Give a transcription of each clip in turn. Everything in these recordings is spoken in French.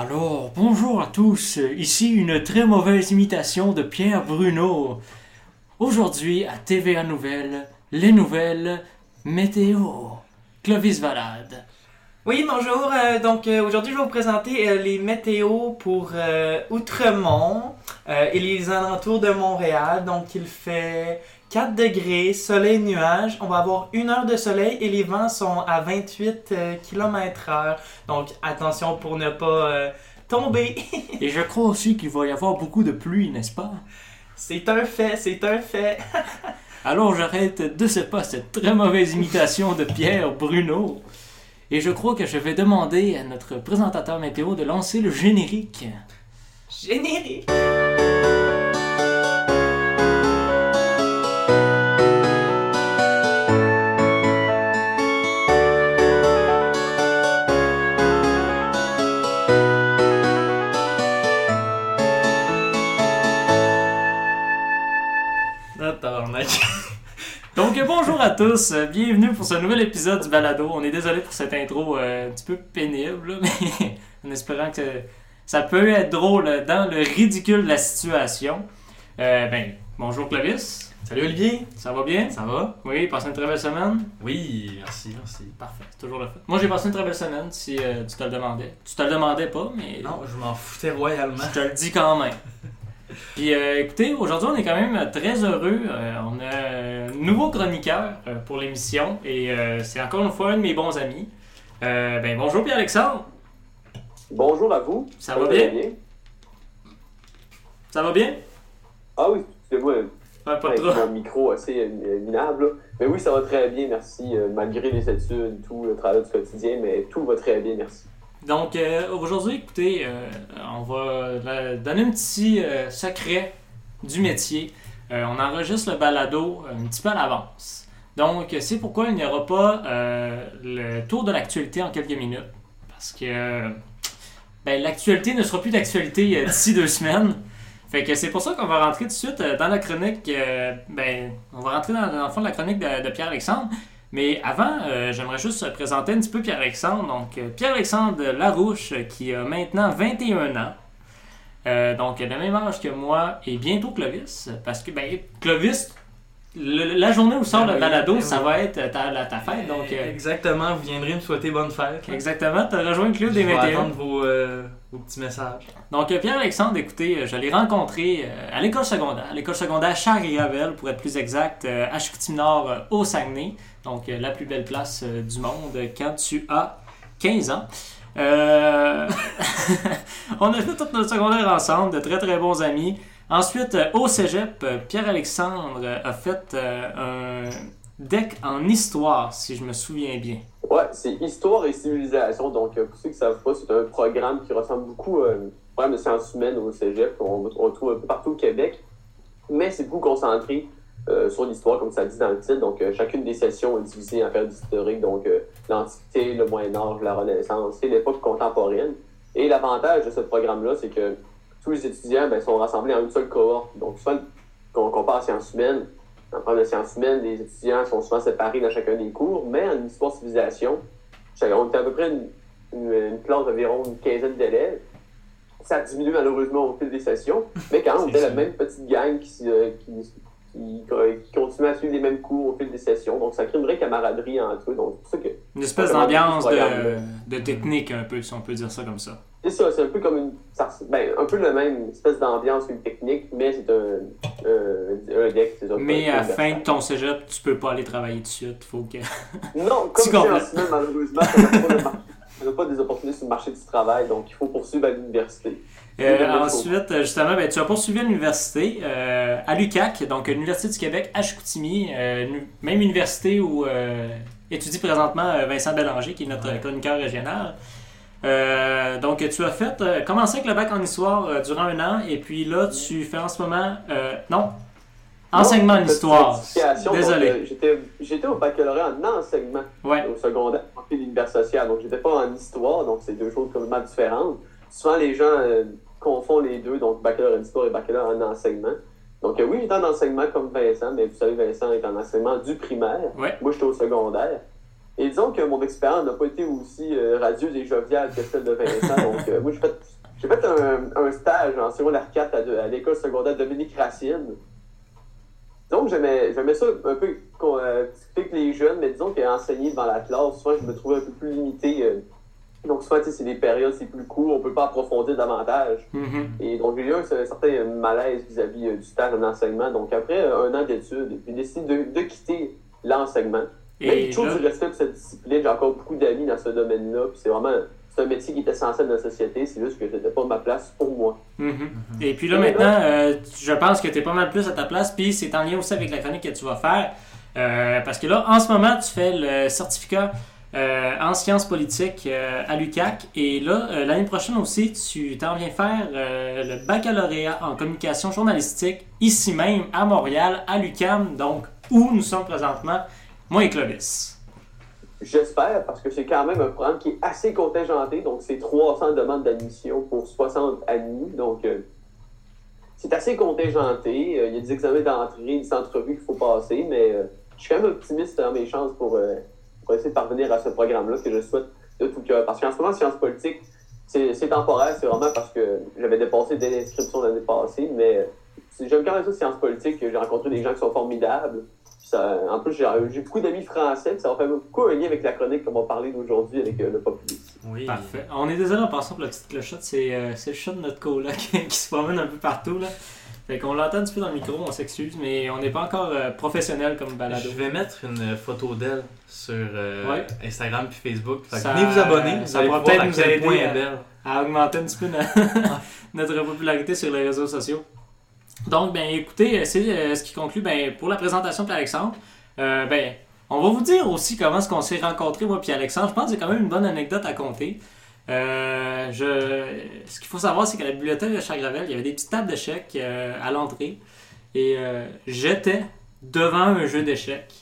Alors, bonjour à tous. Ici une très mauvaise imitation de Pierre Bruno. Aujourd'hui, à TVA Nouvelles, les nouvelles météo. Clovis Valade. Oui, bonjour. Euh, donc euh, aujourd'hui, je vais vous présenter euh, les météos pour Outremont et les alentours de Montréal. Donc il fait 4 degrés, soleil, nuage. On va avoir une heure de soleil et les vents sont à 28 km h Donc attention pour ne pas euh, tomber. Et je crois aussi qu'il va y avoir beaucoup de pluie, n'est-ce pas? C'est un fait, c'est un fait. Alors j'arrête de ce pas cette très mauvaise imitation de Pierre Bruno. Et je crois que je vais demander à notre présentateur météo de lancer le générique. Générique. Bonjour à tous, euh, bienvenue pour ce nouvel épisode du Balado. On est désolé pour cette intro euh, un petit peu pénible, là, mais en espérant que ça peut être drôle dans le ridicule de la situation. Euh, ben, bonjour Clovis, Salut Olivier. ça va bien? Ça va? Oui, passé une très belle semaine? Oui, merci, merci. Parfait, c'est toujours le fait. Moi j'ai passé une très belle semaine si euh, tu te le demandais. Tu te le demandais pas, mais Non, je m'en foutais royalement. je te le dis quand même. Puis euh, écoutez, aujourd'hui on est quand même très heureux. Euh, on a un nouveau chroniqueur euh, pour l'émission et c'est encore une fois un de mes bons amis. Ben bonjour Pierre-Alexandre, Bonjour à vous. ça va bien? bien? Ça va bien? Ah oui, excusez-moi, Ouais, pas avec trop. mon micro assez minable. là. Mais oui, ça va très bien, merci. malgré les études, tout le travail du quotidien, mais tout va très bien, merci. Donc euh, aujourd'hui, écoutez, euh, on va euh, donner un petit secret du métier. On enregistre le balado un petit peu à l'avance. Donc c'est pourquoi il n'y aura pas le tour de l'actualité en quelques minutes. Parce que ben, l'actualité ne sera plus d'actualité d'ici deux semaines. Fait que c'est pour ça qu'on va rentrer tout de suite dans la chronique. ben, on va rentrer dans, le fond de la chronique de Pierre-Alexandre. Mais avant, euh, j'aimerais juste présenter un petit peu Pierre-Alexandre. Donc, euh, Pierre-Alexandre Larouche, qui a maintenant 21 ans. Euh, donc, le même âge que moi et bientôt Clovis. Parce que, ben, Clovis, le- la journée où sort Ben le balado, ben ça va être ta, la- ta fête. Donc, euh, Exactement, vous viendrez me souhaiter bonne fête. là. exactement, tu as rejoint le club Je des vais 21. attendre vos, euh, vos petits messages. Donc, Pierre-Alexandre, écoutez, je l'ai rencontré à l'école secondaire. À l'école secondaire Charles-Gravel, pour être plus exact, à Chicoutimi-Nord, au Saguenay. Donc, euh, la plus belle place euh, du monde quand tu as 15 ans. Euh, On a fait toute notre secondaire ensemble, de très très bons amis. Ensuite, au cégep, Pierre-Alexandre a fait un deck en histoire, si je me souviens bien. Ouais, c'est Histoire et civilisation. Donc, pour ceux qui ne savent pas, c'est un programme qui ressemble beaucoup euh, au programme de sciences au cégep. On, on trouve un peu partout au Québec. Mais c'est beaucoup concentré euh, sur l'histoire, comme ça dit dans le titre. Donc, euh, chacune des sessions est divisée en périodes historiques. Donc, euh, l'Antiquité, le Moyen-Âge, la Renaissance et l'époque contemporaine. Et l'avantage de ce programme-là, c'est que tous les étudiants ben, sont rassemblés en une seule cohorte. Donc, soit qu'on compare à sciences humaines, en programme de sciences humaines, les étudiants sont souvent séparés dans chacun des cours, mais en histoire-civilisation, on était à peu près une, une, une classe d'environ une quinzaine d'élèves. Ça a diminué malheureusement au fil des sessions, mais quand même, on était la même petite gang qui, se- qui, qui, qui continuait à suivre les mêmes cours au fil des sessions. Donc, ça crée une vraie camaraderie entre eux. Donc, ça que Une espèce d'ambiance de, de technique, un peu, si on peut dire ça comme ça. C'est ça, c'est un peu comme une. ça ben, un peu le même espèce d'ambiance qu'une technique, mais c'est un, un, un deck. Mais à la fin de ton cégep, tu peux pas aller travailler tout de suite. Faut que... Non, Tu comme humaines, malheureusement, ça n'a pas, le ça n'a pas des opportunités sur le marché du travail, donc il faut poursuivre à l'université. Euh, ensuite, euh, justement, ben, tu as poursuivi à l'université, euh, à l'UQAC, donc l'Université du Québec à Chicoutimi, euh, même université où euh, étudie présentement Vincent Bélanger, qui est notre Ouais. chroniqueur régional. Euh, donc, tu as fait, euh, commencé avec le bac en histoire euh, durant un an, et puis là, tu fais en ce moment, euh, non, enseignement en histoire. Désolé. euh, j'étais- au baccalauréat en enseignement Ouais. au secondaire, en l'univers social, donc j'étais pas en histoire, donc c'est deux choses complètement différentes. Souvent, les gens euh, confondent les deux, donc baccalauréat en histoire et baccalauréat en enseignement. Donc euh, oui, j'étais en enseignement comme Vincent, mais vous savez, Vincent est en enseignement du primaire. Ouais. Moi, j'étais au secondaire. Et disons que mon expérience n'a pas été aussi euh, radieuse et joviale que celle de Vincent. donc, moi, j'ai fait, j'ai fait un, un stage en secondaire 4 à, à l'école secondaire Dominique Racine. Donc, j'aimais, j'aimais ça un peu qu'on euh, discuter avec les jeunes, mais disons qu'enseigner devant la classe, souvent, je me trouvais un peu plus limité. euh. donc, souvent, c'est des périodes, c'est plus court, on peut pas approfondir davantage. Mhm. Et donc, j'ai eu un, un certain malaise vis-à-vis euh, du stage en enseignement. Donc, après euh, un an d'études, j'ai décidé de, de quitter l'enseignement. Mais Et toujours là- du respect pour cette discipline. J'ai encore beaucoup d'amis dans ce domaine-là. Puis c'est vraiment c'est un métier qui est essentiel dans la société. C'est juste que c'était pas ma place pour moi. Mhm. Et puis là, maintenant, euh, je pense que tu es pas mal plus à ta place, puis c'est en lien aussi avec la chronique que tu vas faire. Euh, parce que là, en ce moment, tu fais le certificat euh, en sciences politiques euh, à l'UCAC. Et là, euh, l'année prochaine aussi, tu t'en viens faire euh, le baccalauréat en communication journalistique ici même à Montréal, à l'UCAM, donc où nous sommes présentement, moi et Clovis. J'espère, parce que c'est quand même un programme qui est assez contingenté. Donc, c'est 300 demandes d'admission pour 60 admis. Donc, euh, c'est assez contingenté. Euh, Il y a des examens d'entrée, des entrevues qu'il faut passer. Mais euh, je suis quand même optimiste dans mes chances pour, euh, pour essayer de parvenir à ce programme-là que je souhaite de tout cœur. Parce qu'en ce moment, sciences politiques, c'est temporaire. C'est vraiment parce que j'avais dépassé dès l'inscription l'année passée. Mais euh, j'aime quand même ça, sciences politiques. J'ai rencontré des gens qui sont formidables. Ça- en plus, j'ai beaucoup d'amis français, puis ça va faire beaucoup un lien avec la chronique qu'on va parler d'aujourd'hui avec euh, le populisme. Oui. Parfait. On est désolé en passant pour la petite clochette, c'est euh, c'est le chat de notre coloc qui se promène un peu partout. Là. Fait qu'on l'entend un petit peu dans le micro, on s'excuse, mais on n'est pas encore euh, professionnel comme balado. Je vais mettre une photo d'elle sur euh, Ouais. Instagram puis Facebook. Fait Ça- venez vous abonner, vous ça voir peut-être nous aider à- augmenter un petit peu no- notre popularité sur les réseaux sociaux. Donc, ben écoutez, c'est euh, ce qui conclut ben, pour la présentation de Alexandre. Euh, ben, on va vous dire aussi comment est-ce qu'on s'est rencontrés, moi puis Alexandre. Je pense que c'est quand même une bonne anecdote à compter. Euh, je... Ce qu'il faut savoir, c'est qu'à la bibliothèque de Chagravel, il y avait des petites tables d'échecs euh, à l'entrée. Et euh, j'étais devant un jeu d'échecs.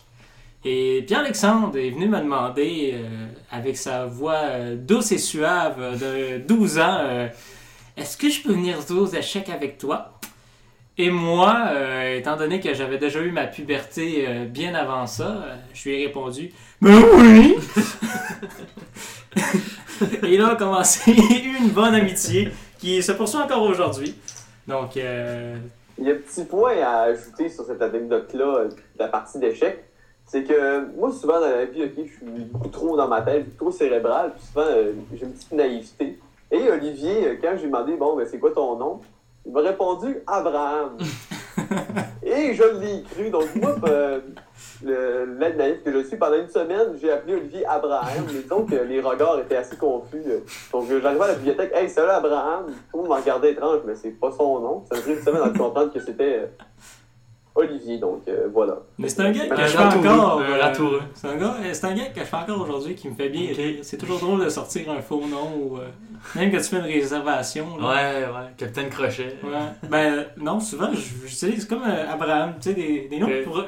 Et Pierre-Alexandre est venu me demander, euh, avec sa voix euh, douce et suave euh, de 12 ans, euh, est-ce que je peux venir jouer aux échecs avec toi? Et moi, euh, étant donné que j'avais déjà eu ma puberté euh, bien avant ça, euh, je lui ai répondu Ben oui! Et là, a commencé une bonne amitié qui se poursuit encore aujourd'hui. Donc, Il y a un petit point à ajouter sur cette anecdote-là, la partie d'échecs. C'est que moi, souvent dans la vie, je suis beaucoup trop dans ma tête, trop cérébral, puis souvent j'ai une petite naïveté. Et Olivier, quand j'ai demandé, bon, ben, c'est quoi ton nom? Il m'a répondu Abraham. Et je l'ai cru. Donc, moi, euh, le- l'aide naïf que je suis, pendant une semaine, j'ai appelé Olivier Abraham. Mais disons que les regards étaient assez confus. euh. Donc, j'arrivais à la bibliothèque, hey, salut Abraham. Tout le monde me regardait étrange, mais c'est pas son nom. Ça m'a pris une semaine à comprendre que c'était euh, Olivier. Donc, euh, voilà. mais c'est un gars que je fais encore. un euh, ratoureux. c'est un, gars- c'est un gars que je fais encore aujourd'hui qui me fait bien rire. C'est toujours drôle de sortir un faux nom ou euh, même que tu fais une réservation. là. Ouais, ouais, Capitaine Crochet. Ouais. Ben non, souvent j'utilise comme euh, Abraham, tu sais, des, des noms Ouais. pour-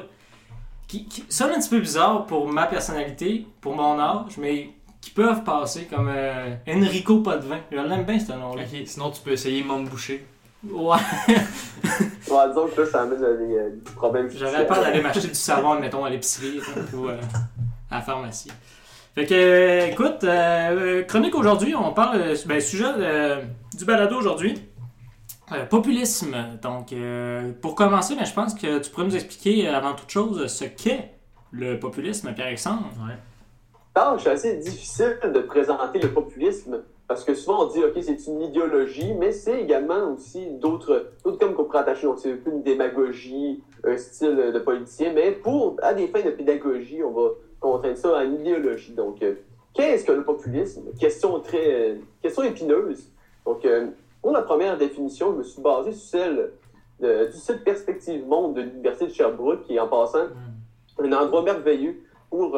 qui, qui sonnent un petit peu bizarres pour ma personnalité, pour mon âge, mais qui peuvent passer comme euh, Enrico Potvin. Je l'aime bien ce nom-là. Ok, sinon tu peux essayer Mom Boucher. Ouais, Ouais, disons que là, ça amène à des, euh, des problèmes j'aurais peur d'aller m'acheter du savon, mettons, à l'épicerie ou euh, à la pharmacie. Fait que, euh, écoute, euh, chronique aujourd'hui, on parle, euh, ben, sujet euh, du balado aujourd'hui. Euh, populisme. Donc, euh, pour commencer, ben, je pense que tu pourrais nous expliquer euh, avant toute chose ce qu'est le populisme, Pierre-Alexandre. Ouais. Tâche assez difficile de présenter le populisme parce que souvent on dit ok c'est une idéologie mais c'est également aussi d'autres d'autres termes qu'on pourrait attacher donc c'est peu une démagogie un style de politicien mais pour à des fins de pédagogie on va contraindre ça à une idéologie. Donc euh, qu'est-ce que le populisme? Question très euh, question épineuse. Donc euh, pour la première définition je me suis basé sur celle de- du site Perspective Monde de l'Université de Sherbrooke qui est en passant un endroit merveilleux pour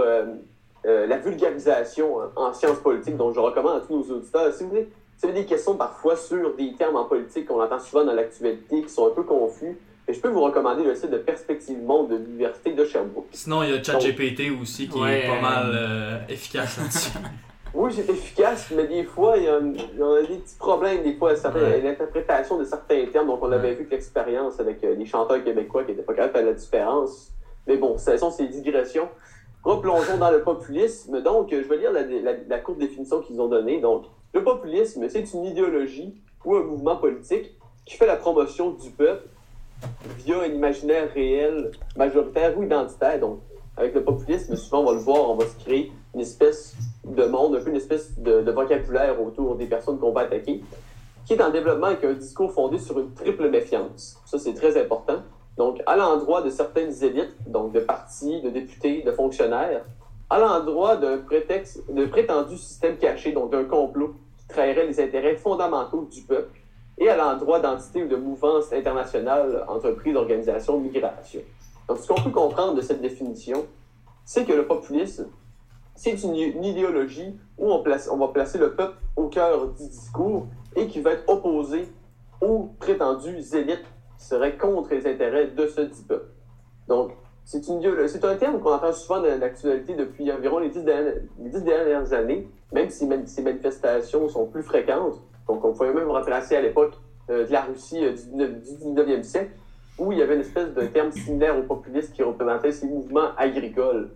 euh, la vulgarisation euh, en sciences politiques, donc je recommande à tous nos auditeurs. Si vous, voulez, si vous avez des questions parfois sur des termes en politique qu'on entend souvent dans l'actualité, qui sont un peu confus, ben, je peux vous recommander le site de Perspective Monde de l'Université de Sherbrooke. Sinon, il y a ChatGPT aussi qui Ouais, est pas mal euh, efficace là-dessus. Oui, c'est efficace, mais des fois, il y, a, il y a des petits problèmes, des fois, Ouais. l'interprétation de certains termes. Donc, on avait Ouais. vu que l'expérience avec euh, les chanteurs québécois qui n'étaient pas capables de faire la différence. Mais bon, ce sont ces digressions. Replongeons dans le populisme. Donc, je vais lire la, courte définition qu'ils ont donnée. Donc, le populisme, c'est une idéologie ou un mouvement politique qui fait la promotion du peuple via un imaginaire réel, majoritaire ou identitaire. Donc, avec le populisme, souvent, on va le voir, on va se créer une espèce de monde, un peu une espèce de, de vocabulaire autour des personnes qu'on va attaquer, qui est en développement avec un discours fondé sur une triple méfiance. Ça, c'est très important. Donc, à l'endroit de certaines élites, donc de partis, de députés, de fonctionnaires, à l'endroit d'un prétendu système caché, donc d'un complot qui trahirait les intérêts fondamentaux du peuple, et à l'endroit d'entités ou de mouvances internationales, entreprises, organisations, migration. Donc, ce qu'on peut comprendre de cette définition, c'est que le populisme, c'est une, une, idéologie où on, place, on va placer le peuple au cœur du discours et qui va être opposé aux prétendues élites qui seraient contre les intérêts de ce dit peuple. Donc, c'est un terme qu'on entend souvent dans l'actualité depuis environ les dix, dernières, années, même si ces manifestations sont plus fréquentes. Donc, on pourrait même retracer à l'époque euh, de la Russie euh, du, du 19e siècle, où il y avait une espèce de terme similaire aux populistes qui représentait ces mouvements agricoles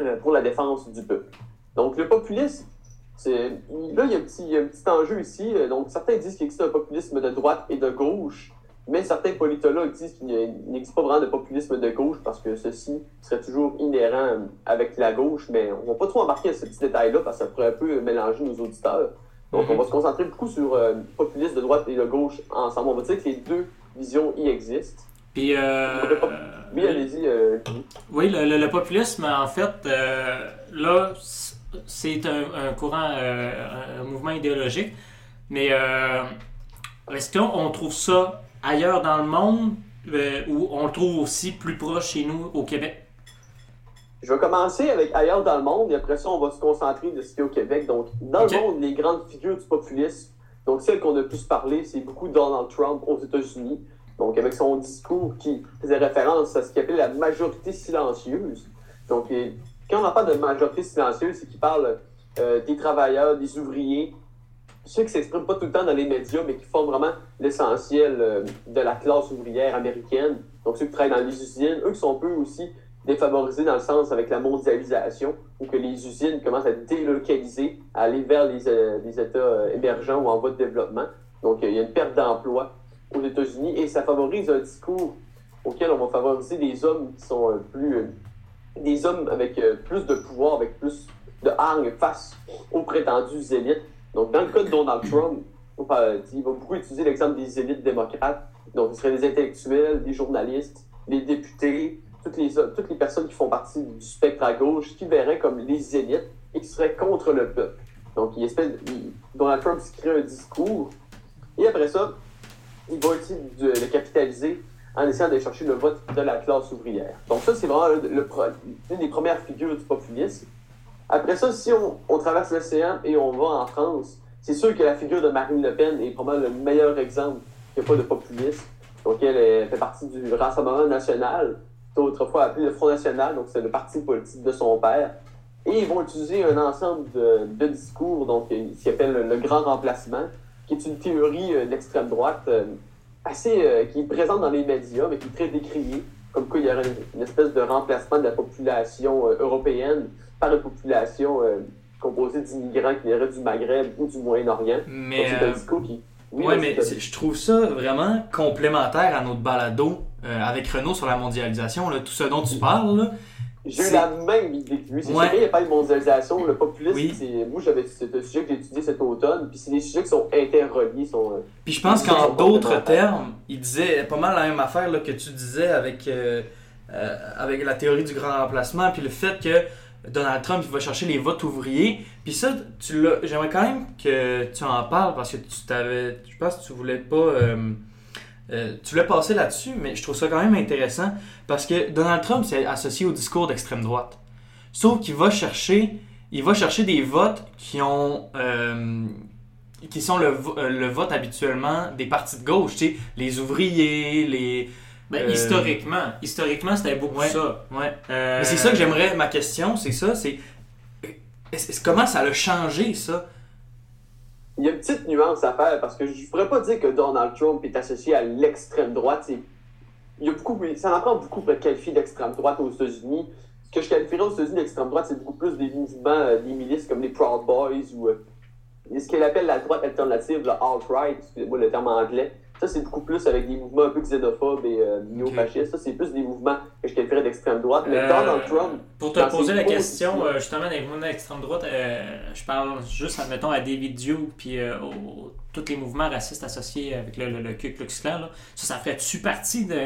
euh, pour la défense du peuple. Donc, le populisme, là, il y, a un petit, il y a un petit enjeu ici. Donc, certains disent qu'il existe un populisme de droite et de gauche, mais certains politologues disent qu'il n'existe pas vraiment de populisme de gauche parce que ceci serait toujours inhérent avec la gauche, mais on ne va pas trop embarquer à ce petit détail-là parce que ça pourrait un peu mélanger nos auditeurs. Donc, on va se concentrer beaucoup sur euh, populisme de droite et de gauche ensemble. On va dire que les deux visions y existent. Puis, euh, oui, allez-y. Euh... Oui, le, le, le, populisme, en fait, euh, là, c'est un, un, courant, euh, un mouvement idéologique. Mais est-ce qu'on trouve ça ailleurs dans le monde ou on le trouve aussi plus proche chez nous au Québec? Je vais commencer avec ailleurs dans le monde et après ça, on va se concentrer de ce qui est au Québec. Donc, dans okay. le monde, les grandes figures du populisme, donc celle qu'on a pu se parler, c'est beaucoup Donald Trump aux États-Unis. Donc, avec son discours qui faisait référence à ce qu'il appelait la majorité silencieuse. Donc, quand on parle de majorité silencieuse, c'est qu'il parle euh, des travailleurs, des ouvriers, ceux qui ne s'expriment pas tout le temps dans les médias, mais qui forment vraiment l'essentiel euh, de la classe ouvrière américaine. Donc, ceux qui travaillent dans les usines, eux qui sont peu aussi défavorisés dans le sens avec la mondialisation, où que les usines commencent à délocaliser, à aller vers les, euh, les États euh, émergents ou en voie de développement. Donc, il y a une perte d'emploi aux États-Unis et ça favorise un discours auquel on va favoriser des hommes qui sont plus. Des hommes avec plus de pouvoir, avec plus de hargne face aux prétendues élites. Donc, dans le cas de Donald Trump, il va beaucoup utiliser l'exemple des élites démocrates. Donc, ce seraient des intellectuels, des journalistes, des députés, toutes les, toutes les personnes qui font partie du spectre à gauche, qui verraient comme les élites et qui seraient contre le peuple. Donc, il espèce, Donald Trump se crée un discours. Et après ça, il va essayer de le capitaliser en essayant de chercher le vote de la classe ouvrière. Donc ça, c'est vraiment le, le, une des premières figures du populisme. Après ça, si on, traverse l'océan et on va en France, c'est sûr que la figure de Marine Le Pen est probablement le meilleur exemple qu'il n'y a pas de populisme. Donc elle, fait partie du Rassemblement national, autrefois appelé le Front national, donc c'est le parti politique de son père. Et ils vont utiliser un ensemble de, discours, donc ce qu'ils appellent le, grand remplacement, qui est une théorie euh, d'extrême droite euh, assez euh, qui est présente dans les médias, mais qui est très décriée, comme quoi il y aurait une espèce de remplacement de la population européenne par une population composée d'immigrants qui viendraient du Maghreb ou du Moyen-Orient. Mais c'est un discours qui oui, ouais, mais je trouve ça vraiment complémentaire à notre balado euh, avec Renault sur la mondialisation, là, tout ce dont tu parles. Là, j'ai eu la même idée que lui. C'est ouais. il n'y a pas de mondialisation. Le populisme, oui. c'est. Moi, j'avais. C'est un sujet que j'ai étudié cet automne. Puis c'est des sujets qui sont interreliés. Sont, euh, puis je pense qu'en d'autres termes, il disait pas mal la même affaire là, que tu disais avec, euh, euh, avec la théorie du grand remplacement. Puis le fait que Donald Trump il va chercher les votes ouvriers. Puis ça, tu l'as. J'aimerais quand même que tu en parles parce que tu t'avais. Je pense que tu voulais pas. Euh, tu voulais passer là-dessus, mais je trouve ça quand même intéressant parce que Donald Trump s'est associé au discours d'extrême droite. Sauf qu'il va chercher, il va chercher des votes qui ont, euh, qui sont le, le, vote habituellement des partis de gauche, tu sais, les ouvriers, les. Ben, euh... historiquement, historiquement, c'était beaucoup ouais, ça. Ouais. Mais c'est ça que j'aimerais. Ma question, c'est ça, c'est comment ça a changé ça? Il y a une petite nuance à faire parce que je ne pourrais pas dire que Donald Trump est associé à l'extrême droite. Il y a beaucoup, ça en prend beaucoup pour être qualifié d'extrême droite aux États-Unis. que je qualifierais aux États-Unis d'extrême droite, c'est beaucoup plus des mouvements, euh, des milices comme les Proud Boys ou euh, ce qu'elle appelle la droite alternative, le alt-right, excusez-moi le terme anglais. Ça, c'est beaucoup plus avec des mouvements un peu xénophobes et euh, néo-fascistes. Ça, c'est plus des mouvements que je qualifierais d'extrême droite. Mais Euh, Donald Trump, Pour te poser la question, euh, justement, des mouvements d'extrême droite, euh, je parle juste, admettons, à David Duke, puis euh, aux- tous les mouvements racistes associés avec le, le, le Ku Klux Klan, là. ça, ça ferait-tu partie de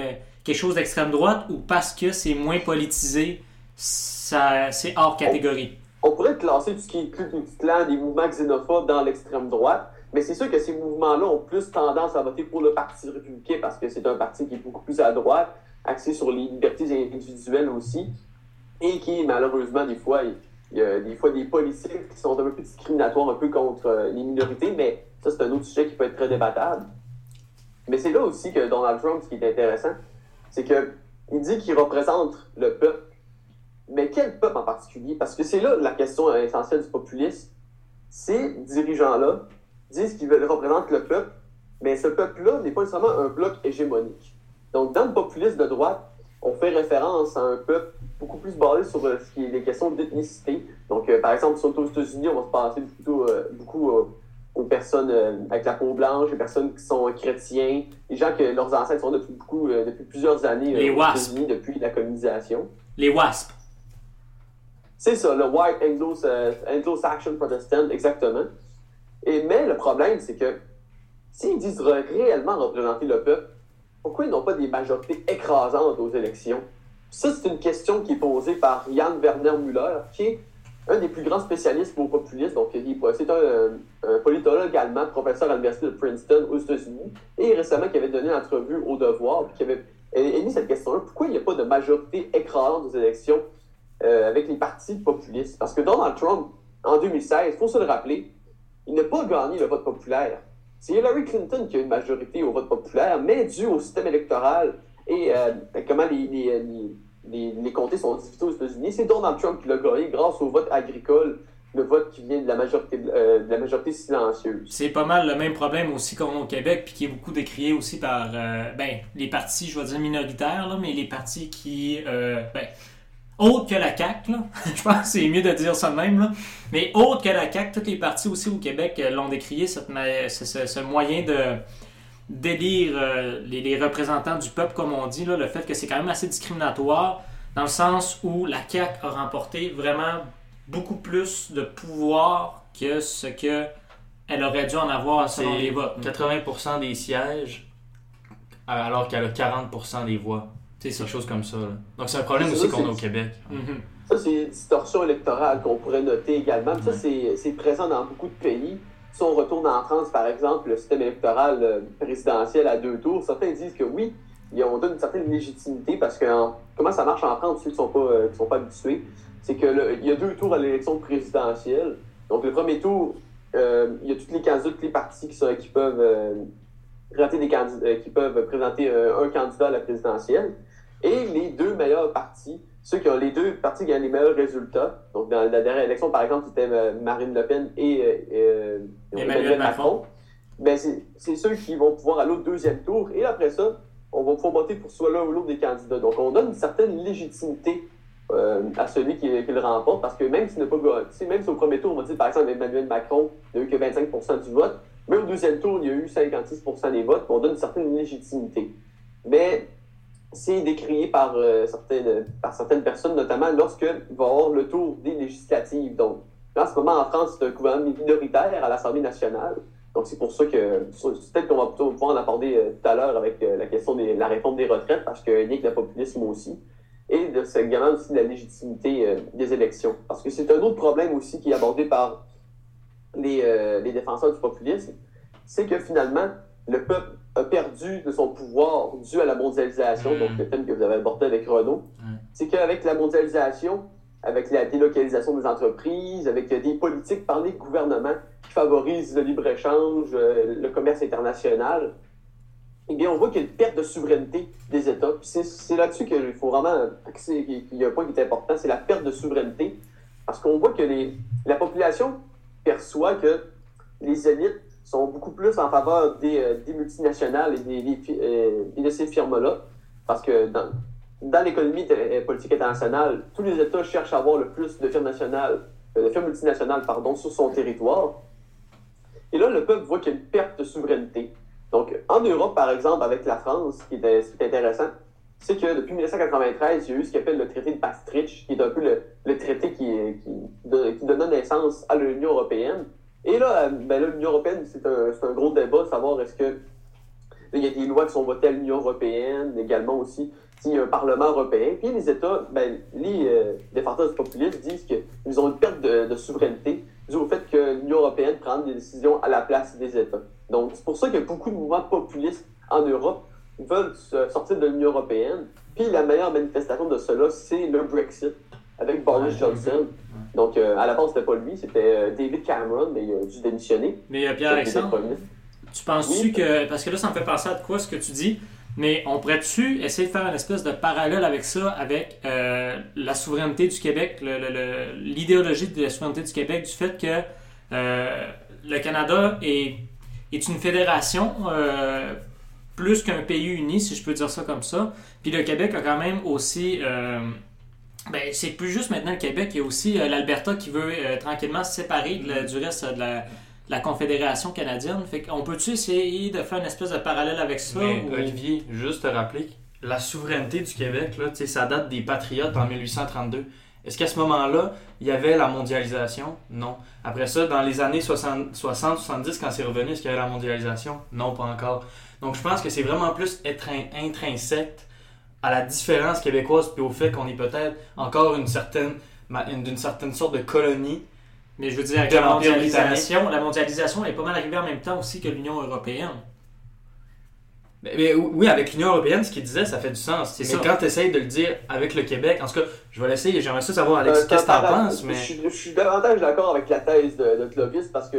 quelque chose d'extrême droite ou parce que c'est moins politisé, ça, c'est hors catégorie? on pourrait classer tout ce qui est Ku Klux Klan, des mouvements xénophobes dans l'extrême droite, mais c'est sûr que ces mouvements-là ont plus tendance à voter pour le Parti républicain parce que c'est un parti qui est beaucoup plus à droite, axé sur les libertés individuelles aussi, et qui, malheureusement, des fois, il y a des fois des politiques qui sont un peu discriminatoires un peu contre euh, les minorités, mais ça, c'est un autre sujet qui peut être très débattable. Mais c'est là aussi que Donald Trump, ce qui est intéressant, c'est que il dit qu'il représente le peuple mais quel peuple en particulier? Parce que c'est là la question essentielle du populisme. Ces dirigeants-là disent qu'ils représentent le peuple, mais ce peuple-là n'est pas nécessairement un bloc hégémonique. Donc, dans le populisme de droite, on fait référence à un peuple beaucoup plus basé sur euh, ce qui est des questions d'ethnicité. Donc, euh, par exemple, est aux États-Unis, on va se passer plutôt euh, beaucoup euh, aux personnes avec la peau blanche, les personnes qui sont chrétiens, les gens que leurs ancêtres sont depuis, beaucoup, depuis plusieurs années Les aux WASP. États-Unis, depuis la colonisation. Les WASP. C'est ça, le White Anglo- Anglo-Saxon Protestant, exactement. Et, mais le problème, c'est que s'ils disent réellement représenter le peuple, pourquoi ils n'ont pas des majorités écrasantes aux élections? Ça, c'est une question qui est posée par Jan Werner Müller, qui est un des plus grands spécialistes au populisme. Donc, c'est un, un politologue allemand, professeur à l'Université de Princeton aux États-Unis, et récemment qui avait donné une entrevue au Devoir, puis qui avait émis cette question-là. Pourquoi il n'y a pas de majorité écrasante aux élections euh, avec les partis populistes? Parce que Donald Trump, en 2016, il faut se le rappeler, il n'a pas gagné le vote populaire. C'est Hillary Clinton qui a une majorité au vote populaire, mais dû au système électoral et euh, comment les, les, les, les, comtés sont divisés aux États-Unis, c'est Donald Trump qui l'a gagné grâce au vote agricole, le vote qui vient de la majorité, euh, de la majorité silencieuse. C'est pas mal le même problème aussi qu'on au Québec, puis qui est beaucoup décrié aussi par euh, ben, les partis, je vais dire minoritaires, là, mais les partis qui. euh, ben, autres que la CAQ, là. je pense que c'est mieux de dire ça de même, là. mais autres que la CAQ, toutes les partis aussi au Québec euh, l'ont décrié, cette ce, ce- ce moyen de d'élire euh, les, les représentants du peuple, comme on dit, là, le fait que c'est quand même assez discriminatoire, dans le sens où la CAQ a remporté vraiment beaucoup plus de pouvoir que ce que elle aurait dû en avoir selon les votes. 80% des sièges, alors qu'elle a 40% des voix. C'est ça. Quelque chose comme ça. là. Donc c'est un problème aussi qu'on a au Québec. Mhm. Ça, c'est une distorsion électorale qu'on pourrait noter également. Ça, c'est c'est présent dans beaucoup de pays. Si on retourne en France, par exemple, le système électoral euh, présidentiel à deux tours, certains disent que oui, on donne une certaine légitimité parce que en- comment ça marche en France, ceux qui ne sont, pas, euh, qui sont pas habitués, c'est que le- il y a deux tours à l'élection présidentielle. Donc, le premier tour, euh, il y a tous les candidats, tous les partis qui, sont, qui peuvent euh, présenter des candidats, euh, qui peuvent présenter euh, un candidat à la présidentielle. Et les deux meilleurs partis, ceux qui ont les deux partis qui ont les meilleurs résultats, donc dans la dernière élection, par exemple, c'était euh, Marine Le Pen et euh, euh, Emmanuel Macron. ben c'est ceux qui vont pouvoir aller au deuxième tour. Et après ça, on va pouvoir voter pour soit l'un ou l'autre des candidats. Donc, on donne une certaine légitimité euh, à celui qui, qui le remporte, parce que même s'il n'a pas même si au premier tour, on va dire, par exemple, Emmanuel Macron n'a eu que 25% du vote, mais au deuxième tour, il y a eu 56% des votes, on donne une certaine légitimité. Mais c'est décrié par, euh, certaines, par certaines personnes, notamment lorsqu'il va y avoir le tour des législatives. Donc, en ce moment, en France, c'est un gouvernement minoritaire à l'Assemblée nationale. Donc, c'est pour ça que peut-être qu'on va plutôt pouvoir en aborder euh, tout à l'heure avec euh, la question de la réforme des retraites, parce qu'il y a avec le populisme aussi. Et de, c'est également aussi de la légitimité euh, des élections. Parce que c'est un autre problème aussi qui est abordé par les, euh, les défenseurs du populisme, c'est que finalement, le peuple a perdu de son pouvoir dû à la mondialisation, Mm. donc le thème que vous avez abordé avec Renaud. Mm. C'est qu'avec la mondialisation, avec la délocalisation des entreprises, avec des politiques par les gouvernements qui favorisent le libre-échange, euh, le commerce international, eh bien, on voit qu'il y a une perte de souveraineté des États. Puis C'est c'est là-dessus qu'il faut vraiment axer, qu'il y a un point qui est important, c'est la perte de souveraineté. Parce qu'on voit que les, la population perçoit que les élites sont beaucoup plus en faveur des, euh, des multinationales et, des, des euh, de ces firmes-là. Parce que dans, dans l'économie euh, politique internationale, tous les États cherchent à avoir le plus de firmes nationales, de firmes multinationales, pardon, sur son territoire. Et là, le peuple voit qu'il y a une perte de souveraineté. Donc, en Europe, par exemple, avec la France, ce qui est, ce qui est intéressant, c'est que depuis 1993, il y a eu ce qu'on appelle le traité de Maastricht, qui est un peu le, le traité qui, qui, qui donne naissance à l'Union européenne. Et là, ben l'Union européenne, c'est un, un, gros débat de savoir est-ce que il y a des lois qui sont votées à l'Union européenne, également aussi s'il y a un Parlement européen. Puis les États, ben, les euh, défenseurs populistes disent qu'ils ont une perte de, de souveraineté dû au fait que l'Union européenne prend des décisions à la place des États. Donc, c'est pour ça qu'il y a beaucoup de mouvements populistes en Europe veulent sortir de l'Union européenne. Puis la meilleure manifestation de cela, c'est le Brexit avec Boris Johnson. Donc, euh, à la base, c'était pas lui, c'était euh, David Cameron, mais il a dû démissionner. Mais Pierre-Alexandre, tu penses-tu que. Parce que là, ça me fait penser à de quoi ce que tu dis, mais on pourrait-tu essayer de faire une espèce de parallèle avec ça, avec euh, la souveraineté du Québec, l'idéologie de la souveraineté du Québec, du fait que le Canada est, est une fédération plus qu'un pays uni, si je peux dire ça comme ça. Puis le Québec a quand même aussi ben, c'est plus juste maintenant le Québec, il y a aussi euh, l'Alberta qui veut euh, tranquillement se séparer du reste de la, Confédération canadienne. Fait qu'on peut-tu essayer de faire une espèce de parallèle avec ça? Olivier, juste te rappeler, la souveraineté du Québec, là, ça date des Patriotes en 1832. Est-ce qu'à ce, moment-là, il y avait la mondialisation? Non. Après ça, dans les années 60-70, quand c'est revenu, est-ce qu'il y avait la mondialisation? Non, pas encore. Donc je pense que c'est vraiment plus être intrinsèque à la différence québécoise puis au fait qu'on est peut-être encore une certaine d'une certaine sorte de colonie. Mais je veux dire, avec la mondialisation, la mondialisation est pas mal arrivée en même temps aussi que l'Union européenne. Mais, oui, avec l'Union européenne, ce qu'il disait, ça fait du sens. Mais quand tu essayes de le dire avec le Québec, en tout cas, je vais laisser, j'aimerais ça savoir, Alex, euh, qu'est-ce que tu en penses. Mais... Je, suis davantage d'accord avec la thèse de, de Clovis parce que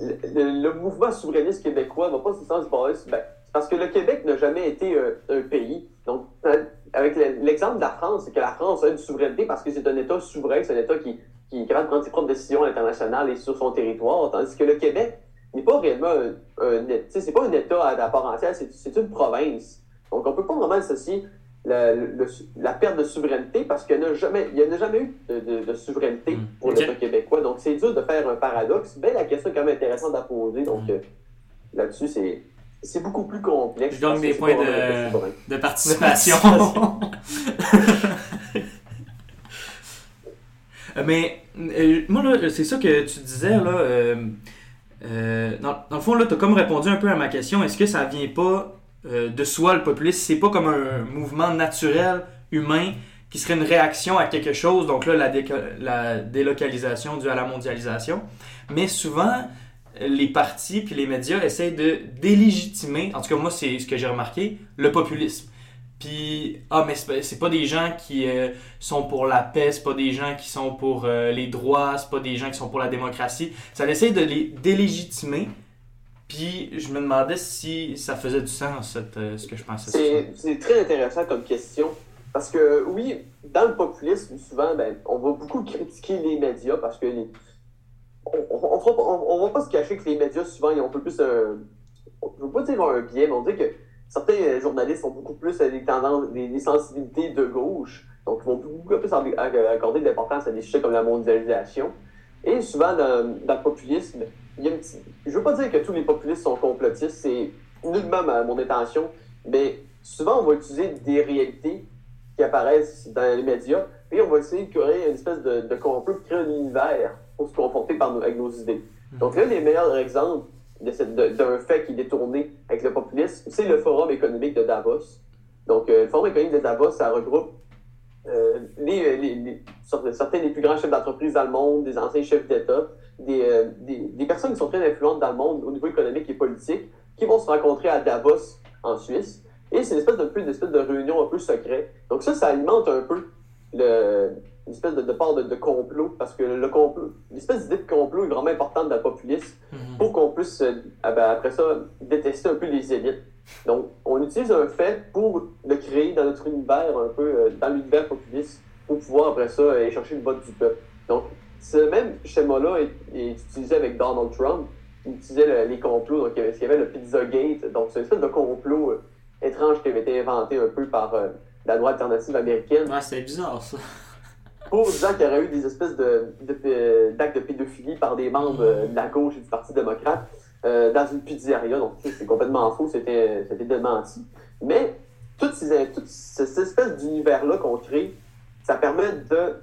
le, mouvement souverainiste québécois va pas se sens ben, parce que le Québec n'a jamais été euh, un pays. Donc, avec l'exemple de la France, c'est que la France a une souveraineté parce que c'est un État souverain, c'est un État qui, qui est capable de prendre ses propres décisions internationales et sur son territoire, tandis que le Québec n'est pas réellement un, c'est pas un État à, part entière, c'est une province. Donc, on peut pas vraiment associer la, la, perte de souveraineté parce qu'il n'y a jamais, il a jamais eu de, souveraineté mm. pour l'État québécois. Donc, c'est dur de faire un paradoxe. Mais la question est quand même intéressante à poser. Donc, mm. euh, là-dessus, c'est c'est beaucoup plus complexe. Je donne des points de, de, participation. Mais euh, moi, là, c'est ça que tu disais, là. Euh, euh, dans, le fond, là, tu as comme répondu un peu à ma question. Est-ce que ça vient pas de soi, le populisme? C'est pas comme un mouvement naturel, humain, qui serait une réaction à quelque chose. Donc là, la, la délocalisation due à la mondialisation. Mais souvent, les partis puis les médias essayent de délégitimer, en tout cas moi c'est ce que j'ai remarqué, le populisme. Puis, ah, mais c'est pas des gens qui euh, sont pour la paix, c'est pas des gens qui sont pour euh, les droits, c'est pas des gens qui sont pour la démocratie. Ça essaie de les délégitimer. Puis, je me demandais si ça faisait du sens, euh, ce que je pensais. C'est très intéressant comme question. Parce que, oui, dans le populisme, souvent, ben, on va beaucoup critiquer les médias parce que les, on, ne va pas se cacher que les médias, souvent, ils ont un peu plus un. Je veux pas dire un biais, mais on dit que certains journalistes ont beaucoup plus des tendances, des, sensibilités de gauche. Donc, ils vont beaucoup plus accorder de l'importance à des sujets comme la mondialisation. Et souvent, dans, le populisme, il y a Je veux pas dire que tous les populistes sont complotistes, c'est nullement mon intention, mais souvent, on va utiliser des réalités qui apparaissent dans les médias, et on va essayer de créer une espèce de, de de créer un univers pour se confronter par avec nos idées. Hmm. Donc, l'un des meilleurs exemples d'un fait qui est détourné avec le populisme, c'est le Forum économique de Davos. Donc, euh, le Forum économique de Davos, ça regroupe euh, les, les, les, certains des plus grands chefs d'entreprise dans le monde, des anciens chefs d'État, des, euh, des, des, personnes qui sont très influentes dans le monde au niveau économique et politique, qui vont se rencontrer à Davos, en Suisse. Et c'est une espèce de, une espèce de réunion un peu secrète. Donc ça, ça alimente un peu le, une espèce de, de part de, complot, parce que le complot, l'espèce d'idée de complot est vraiment importante dans le populisme mhm. pour qu'on puisse, euh, ah ben, après ça, détester un peu les élites. Donc, on utilise un fait pour le créer dans notre univers, un peu euh, dans l'univers populiste, pour pouvoir, après ça, aller chercher le vote du peuple. Donc, ce même schéma-là est, utilisé avec Donald Trump. Il utilisait les complots, donc il y avait, le Pizzagate, donc c'est une espèce de complot euh, étrange qui avait été inventé un peu par la droite alternative américaine. Ouais, c'est bizarre ça. Pour qu'il y aurait eu des espèces de, de- d'actes de, pédophilie par des membres de la gauche et du Parti démocrate euh, dans une pizzeria. Donc, c'est complètement faux, c'était, démenti. Mais toute, ces, toute cette espèce d'univers-là qu'on crée, ça permet de,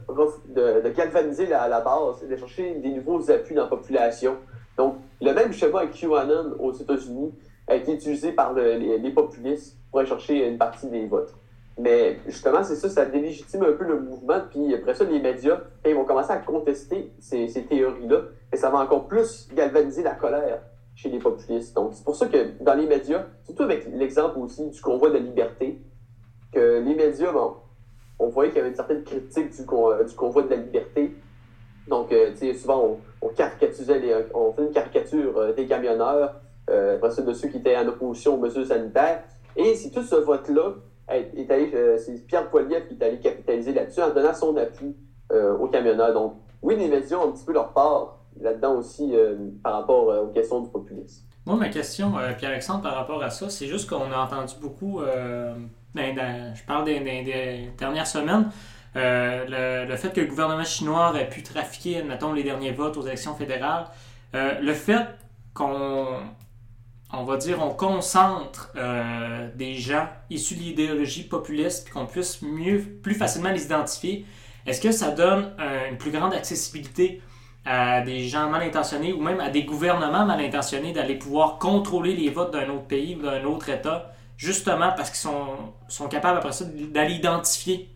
de, de galvaniser la, la base et de chercher des nouveaux appuis dans la population. Donc, le même schéma avec QAnon aux États-Unis a été utilisé par le- les, les populistes pour aller chercher une partie des votes. Mais justement, c'est ça, ça délégitime un peu le mouvement. Puis après ça, les médias, quand ils vont commencer à contester ces, ces théories-là, et ça va encore plus galvaniser la colère chez les populistes. Donc, c'est pour ça que dans les médias, surtout avec l'exemple aussi du convoi de la liberté, que les médias, bon, on voyait qu'il y avait une certaine critique du, euh, convoi de la liberté. Donc, euh, tu sais, souvent, on, on caricaturait les, on fait une caricature euh, des camionneurs, euh, après ça, de ceux qui étaient en opposition aux mesures sanitaires. Et c'est tout ce vote-là euh, c'est Pierre Poilievre qui est allé capitaliser là-dessus en donnant son appui euh, aux camionneurs. Donc, oui, les médias ont un petit peu leur part là-dedans aussi euh, par rapport aux questions du populisme. Moi, ma question, Pierre-Alexandre, par rapport à ça, c'est juste qu'on a entendu beaucoup, dans- je parle des, dernières semaines, le, fait que le gouvernement chinois aurait pu trafiquer, admettons, les derniers votes aux élections fédérales. Le fait qu'on, on va dire, on concentre euh, des gens issus de l'idéologie populiste, puis qu'on puisse mieux, plus facilement les identifier, est-ce que ça donne euh, une plus grande accessibilité à des gens mal intentionnés ou même à des gouvernements mal intentionnés d'aller pouvoir contrôler les votes d'un autre pays ou d'un autre État, justement parce qu'ils sont, sont capables après ça d'aller identifier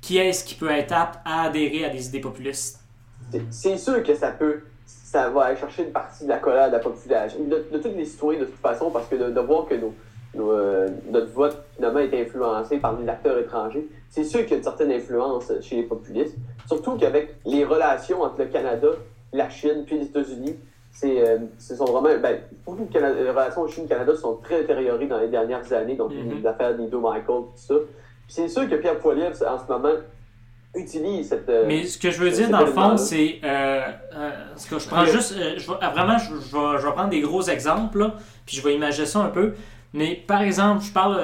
qui est-ce qui peut être apte à adhérer à des idées populistes? C'est- sûr que ça peut, ça va aller chercher une partie de la colère de la population, de, de tous les citoyens de toute façon, parce que de, de voir que nos, nos, euh, notre vote finalement est influencé par des acteurs étrangers, c'est sûr qu'il y a une certaine influence chez les populistes. Surtout qu'avec les relations entre le Canada, la Chine puis les États-Unis, c'est, euh, ce sont vraiment, ben, beaucoup de les relations Chine-Canada sont très détériorées dans les dernières années, donc Mhm. les affaires d'Ido Michael, tout ça. Puis c'est sûr que Pierre Poilievre, en ce moment, utilise cette. euh, Mais ce que je veux dire dans le fond, c'est. Euh, euh, ce que je prends Oui. juste. euh, je vais- vraiment, je, je vais, je vais prendre des gros exemples, là, puis je vais imaginer ça un peu. Mais par exemple, je parle.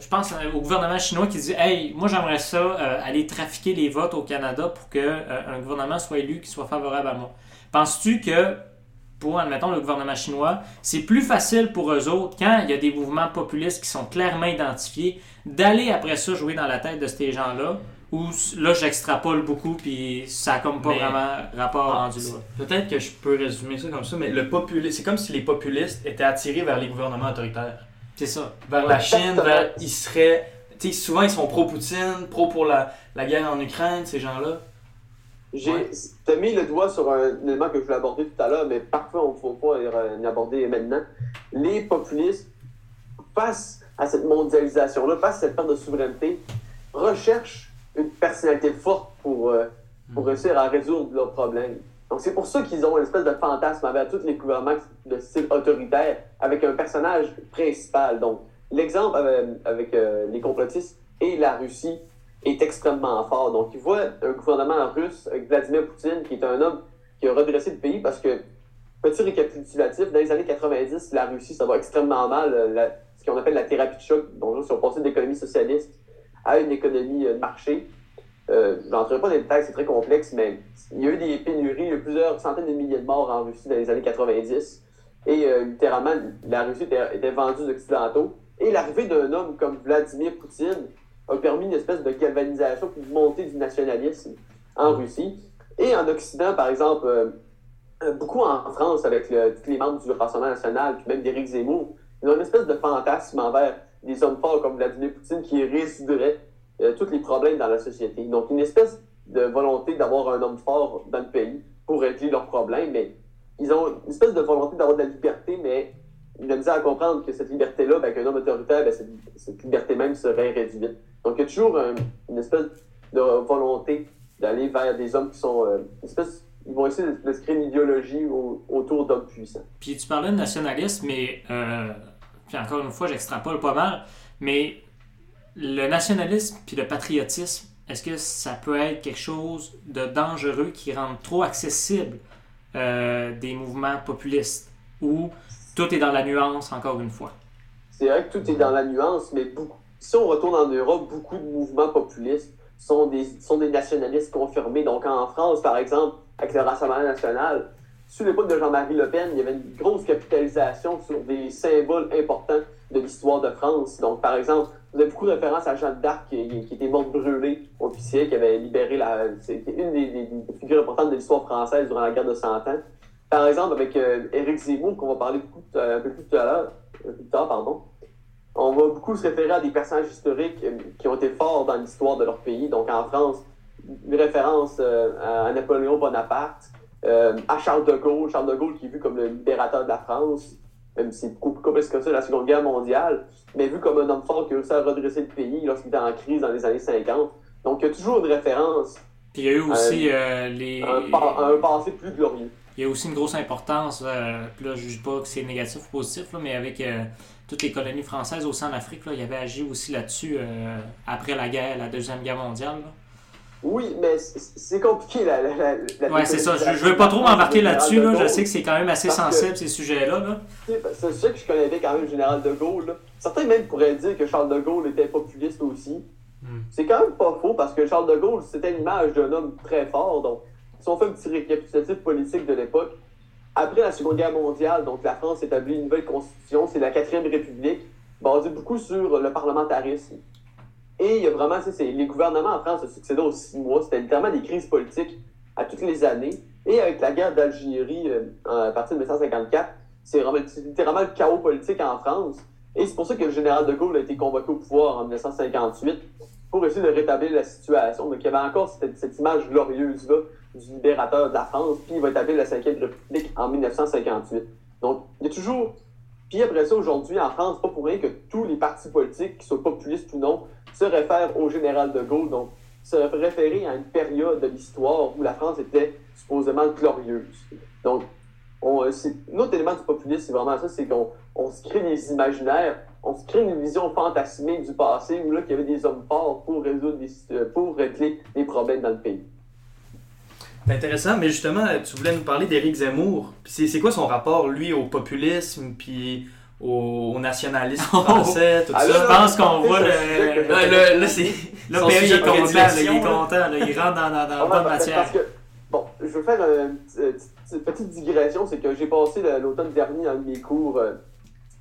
je pense au gouvernement chinois qui dit Hey, moi j'aimerais ça aller trafiquer les votes au Canada pour que euh, un gouvernement soit élu qui soit favorable à moi. Penses-tu que pour, admettons, le gouvernement chinois, c'est plus facile pour eux autres, quand il y a des mouvements populistes qui sont clairement identifiés, d'aller après ça jouer dans la tête de ces gens-là, ou là, j'extrapole beaucoup, puis ça a comme pas Mais- vraiment rapport Ah, rendu là. Peut-être que je peux résumer ça comme ça, mais le populi- c'est comme si les populistes étaient attirés vers les gouvernements autoritaires. C'est ça. Vers la Chine, vers, ils seraient. Tu sais, souvent ils sont pro-Poutine, pro pour la, la guerre en Ukraine, ces gens-là. J'ai Ouais. t'as mis le doigt sur un élément que je voulais aborder tout à l'heure, mais parfois on ne faut pas y aborder maintenant. Les populistes, face à cette mondialisation-là, face à cette perte de souveraineté, recherchent une personnalité forte pour, euh, pour réussir à résoudre leurs problèmes. Donc c'est pour ça qu'ils ont une espèce de fantasme envers tous les gouvernements de style autoritaire, avec un personnage principal. Donc l'exemple avec, avec, euh, les complotistes et la Russie est extrêmement fort. Donc, il voit un gouvernement russe, avec Vladimir Poutine, qui est un homme qui a redressé le pays parce que, petit récapitulatif, dans les années 90, la Russie, ça va extrêmement mal. euh, la- ce qu'on appelle la thérapie de choc. Donc, ils sont passés d'une économie socialiste à une économie euh, de marché. Euh, je n'entrerai pas dans les détails, c'est très complexe, mais il y a eu des pénuries, il y a eu plusieurs centaines de milliers de morts en Russie dans les années 90. Et euh, littéralement, la Russie était, vendue aux Occidentaux. Et l'arrivée d'un homme comme Vladimir Poutine a permis une espèce de galvanisation puis une du nationalisme en Russie. Et en Occident, par exemple, euh, beaucoup en France, avec le- tous les membres du Rassemblement national, puis même d'Éric Zemmour, ils ont une espèce de fantasme envers des hommes forts comme Vladimir Poutine qui résoudrait euh, tous les problèmes dans la société. Donc, une espèce de volonté d'avoir un homme fort dans le pays pour régler leurs problèmes, mais ils ont une espèce de volonté d'avoir de la liberté, mais ils ont misère à comprendre que cette liberté-là, ben, qu'un homme autoritaire, ben, cette, liberté même serait réduite. Donc, il y a toujours un- une espèce de volonté d'aller vers des hommes qui sont. euh, une espèce, ils vont essayer de, créer une idéologie au- autour d'hommes puissants. Puis tu parlais de nationalisme, mais euh, puis encore une fois, j'extrapole pas mal, mais le nationalisme puis le patriotisme, est-ce que ça peut être quelque chose de dangereux qui rend trop accessible euh, des mouvements populistes ou tout est dans la nuance, encore une fois? C'est vrai que tout est dans la nuance, mais si on retourne en Europe, beaucoup de mouvements populistes sont des, sont des nationalistes confirmés. Donc en France, par exemple, avec le Rassemblement national, sous l'époque de Jean-Marie Le Pen, il y avait une grosse capitalisation sur des symboles importants de l'histoire de France. Donc par exemple, vous avez beaucoup de références à Jeanne d'Arc qui, était morte brûlée au qui avait libéré la. C'était une des, figures importantes de l'histoire française durant la guerre de Cent Ans. Par exemple, avec euh, Éric Zemmour, qu'on va parler beaucoup, euh, un peu plus plus tard, pardon, on va beaucoup se référer à des personnages historiques euh, qui ont été forts dans l'histoire de leur pays. Donc en France, une référence à Napoléon Bonaparte, euh, à Charles de Gaulle, Charles de Gaulle qui est vu comme le libérateur de la France, même si c'est beaucoup plus complexe que ça, la Seconde Guerre mondiale, mais vu comme un homme fort qui a réussi à redresser le pays lorsqu'il était en crise dans les années 50. Donc il y a toujours une référence. Puis il y a eu aussi euh, les... Un, un, passé plus glorieux. Il y a aussi une grosse importance, euh, puis là je ne juge pas que c'est négatif ou positif, là, mais avec euh, toutes les colonies françaises aussi en Afrique, là, il y avait agi aussi là-dessus euh, après la guerre, la Deuxième Guerre mondiale. Là. Oui, mais c'est compliqué la, la, la Ouais, c'est ça. Je, je veux pas trop m'embarquer là-dessus. Là. Je sais que c'est quand même assez sensible, que, ces sujets-là. Là. C'est un sujet que je connais quand même le général de Gaulle. Là. Certains même pourraient dire que Charles de Gaulle était populiste aussi. Mm. C'est quand même pas faux parce que Charles de Gaulle, c'était l'image d'un homme très fort. Donc, si on fait un petit récapitulatif politique de l'époque, après la Seconde Guerre mondiale, donc la France établit une nouvelle constitution, c'est la quatrième république, basée beaucoup sur le parlementarisme. Et il y a vraiment, les gouvernements en France se succédaient aux six mois, c'était littéralement des crises politiques à toutes les années. Et avec la guerre d'Algérie euh, à partir de 1954, c'est littéralement le chaos politique en France. Et c'est pour ça que le général de Gaulle a été convoqué au pouvoir en 1958 pour essayer de rétablir la situation. Donc il y avait encore cette, image glorieuse-là du libérateur de la France, puis il va établir la Cinquième République en 1958. Donc, il y a toujours... Puis après ça, aujourd'hui, en France, pas pour rien que tous les partis politiques, qu'ils soient populistes ou non, se réfèrent au général de Gaulle, donc se référer à une période de l'histoire où la France était supposément glorieuse. Donc, on, un autre élément du populisme, c'est vraiment ça, c'est qu'on on se crée des imaginaires, on se crée une vision fantasmée du passé où là, il y avait des hommes forts pour résoudre pour régler les problèmes dans le pays. C'est intéressant, mais justement, tu voulais nous parler d'Éric Zemmour. C'est quoi son rapport, lui, au populisme, puis au, nationalisme français, tout ah, ça? je pense qu'on voit le... Là, là c'est... Là, Perry est content, là, il est content, là, il rentre dans, dans, dans bonne matière. Parce que, bon, je veux faire une, une petite digression, c'est que j'ai passé l'automne dernier dans mes cours... Euh,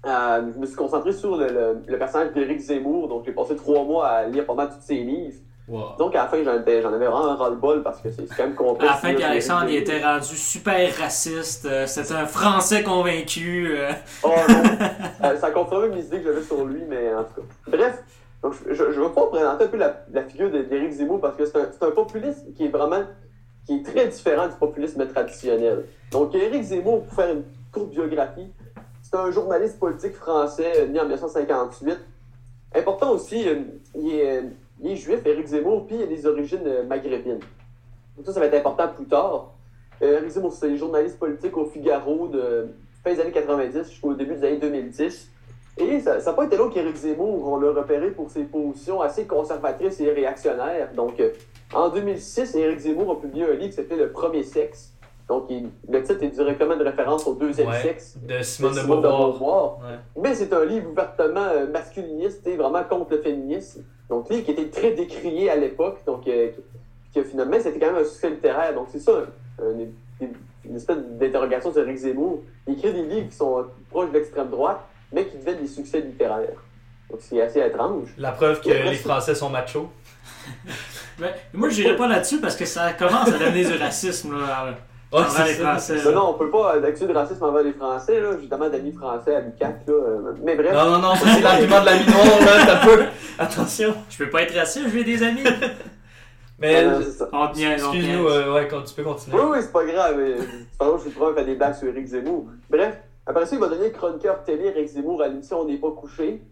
je me suis concentré sur le, le, le personnage d'Éric Zemmour, donc j'ai passé trois mois à lire pas mal tous ses livres. Wow. Donc, à la fin, j'en avais vraiment un ras-le-bol parce que c'est quand même complexe. À la fin, qu'Alexandre il était rendu super raciste. Euh, C'était un Français convaincu. Euh... Oh non! euh, ça confirme mes idées que j'avais sur lui, mais en tout cas. Bref, donc, je, je, vais pas présenter un peu la, la figure d'Éric Zemmour parce que c'est un, un populiste qui est vraiment qui est très différent du populisme traditionnel. Donc, Éric Zemmour, pour faire une courte biographie, c'est un journaliste politique français né en 1958. Important aussi, il est il est juif, Éric Zemmour, puis il a des origines maghrébines. Donc ça, ça va être important plus tard. Euh, Éric Zemmour, c'est journaliste politique au Figaro de fin des années 90 jusqu'au début des années 2010. Et ça n'a pas été long qu'Éric Zemmour, on l'a repéré pour ses positions assez conservatrices et réactionnaires. Donc, euh, en 2006, Éric Zemmour a publié un livre qui s'appelait Le Premier Sexe. Donc, il, le titre est directement de référence au deuxième ouais, sexe de Simone de, de Beauvoir. Beauvoir. Ouais. Mais c'est un livre ouvertement masculiniste et vraiment contre le féminisme. Donc, livre qui était très décrié à l'époque, donc euh, qui, finalement, c'était quand même un succès littéraire. Donc, c'est ça, une, une espèce d'interrogation sur Eric Zemmour. Il écrit des livres qui sont proches de l'extrême droite, mais qui deviennent des succès littéraires. Donc, c'est assez étrange. La preuve que les Français sont machos. mais, moi, je n'irai pas là-dessus parce que ça commence à devenir du racisme. Là. Oh, envers les Français. Non, non, on peut pas accuser de racisme envers les Français, là, justement, d'amis français à l'UQAC, là. Mais bref. Non, non, non, c'est l'argument de l'ami noir, là, t'as peu. Attention. Je peux pas être raciste, je veux des amis. Mais, tient, excuse-nous, euh, ouais, quand tu peux continuer. Oui, oui, c'est pas grave. façon, je suis pas faire des blagues sur Eric Zemmour. Bref, après ça, il va devenir chroniqueur télé, Eric Zemmour, à l'émission On n'est pas couché.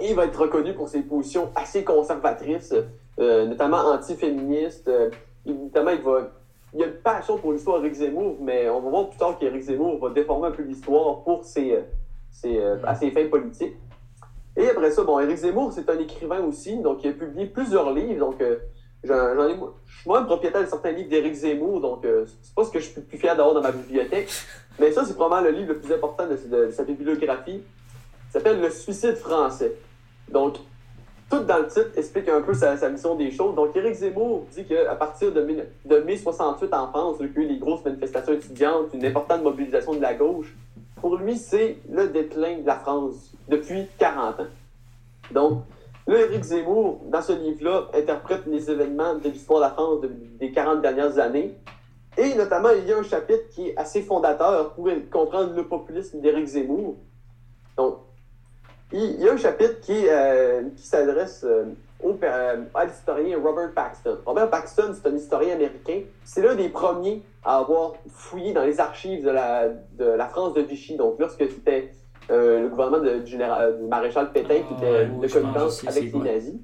Et il va être reconnu pour ses positions assez conservatrices, euh, notamment anti-féministes. Euh, notamment, il va il y a une passion pour l'histoire d'Éric Zemmour, mais on va voir plus tard qu'Éric Zemmour va déformer un peu l'histoire pour ses, ses, à ses fins politiques. Et après ça, bon, Éric Zemmour, c'est un écrivain aussi, donc il a publié plusieurs livres, donc euh, je suis moi-même propriétaire de certains livres d'Éric Zemmour, donc euh, c'est pas ce que je suis plus fier d'avoir dans ma bibliothèque, mais ça, c'est probablement le livre le plus important de sa bibliographie. Il s'appelle Le suicide français. Donc, tout dans le titre explique un peu sa, sa vision des choses. Donc, Éric Zemmour dit qu'à partir de, de mai 68 en France, depuis les grosses manifestations étudiantes, une importante mobilisation de la gauche, pour lui, c'est le déclin de la France depuis 40 ans. Donc, là, Éric Zemmour, dans ce livre-là, interprète les événements de l'histoire de la France de- des 40 dernières années. Et notamment, il y a un chapitre qui est assez fondateur pour comprendre le populisme d'Éric Zemmour. Donc, il il y a un chapitre qui, euh, qui s'adresse euh, au, euh, à l'historien Robert Paxton. Robert Paxton, c'est un historien américain. C'est l'un des premiers à avoir fouillé dans les archives de la, de la France de Vichy. Donc, lorsque c'était le gouvernement de- du, général, du maréchal Pétain qui était de connivence avec les nazis.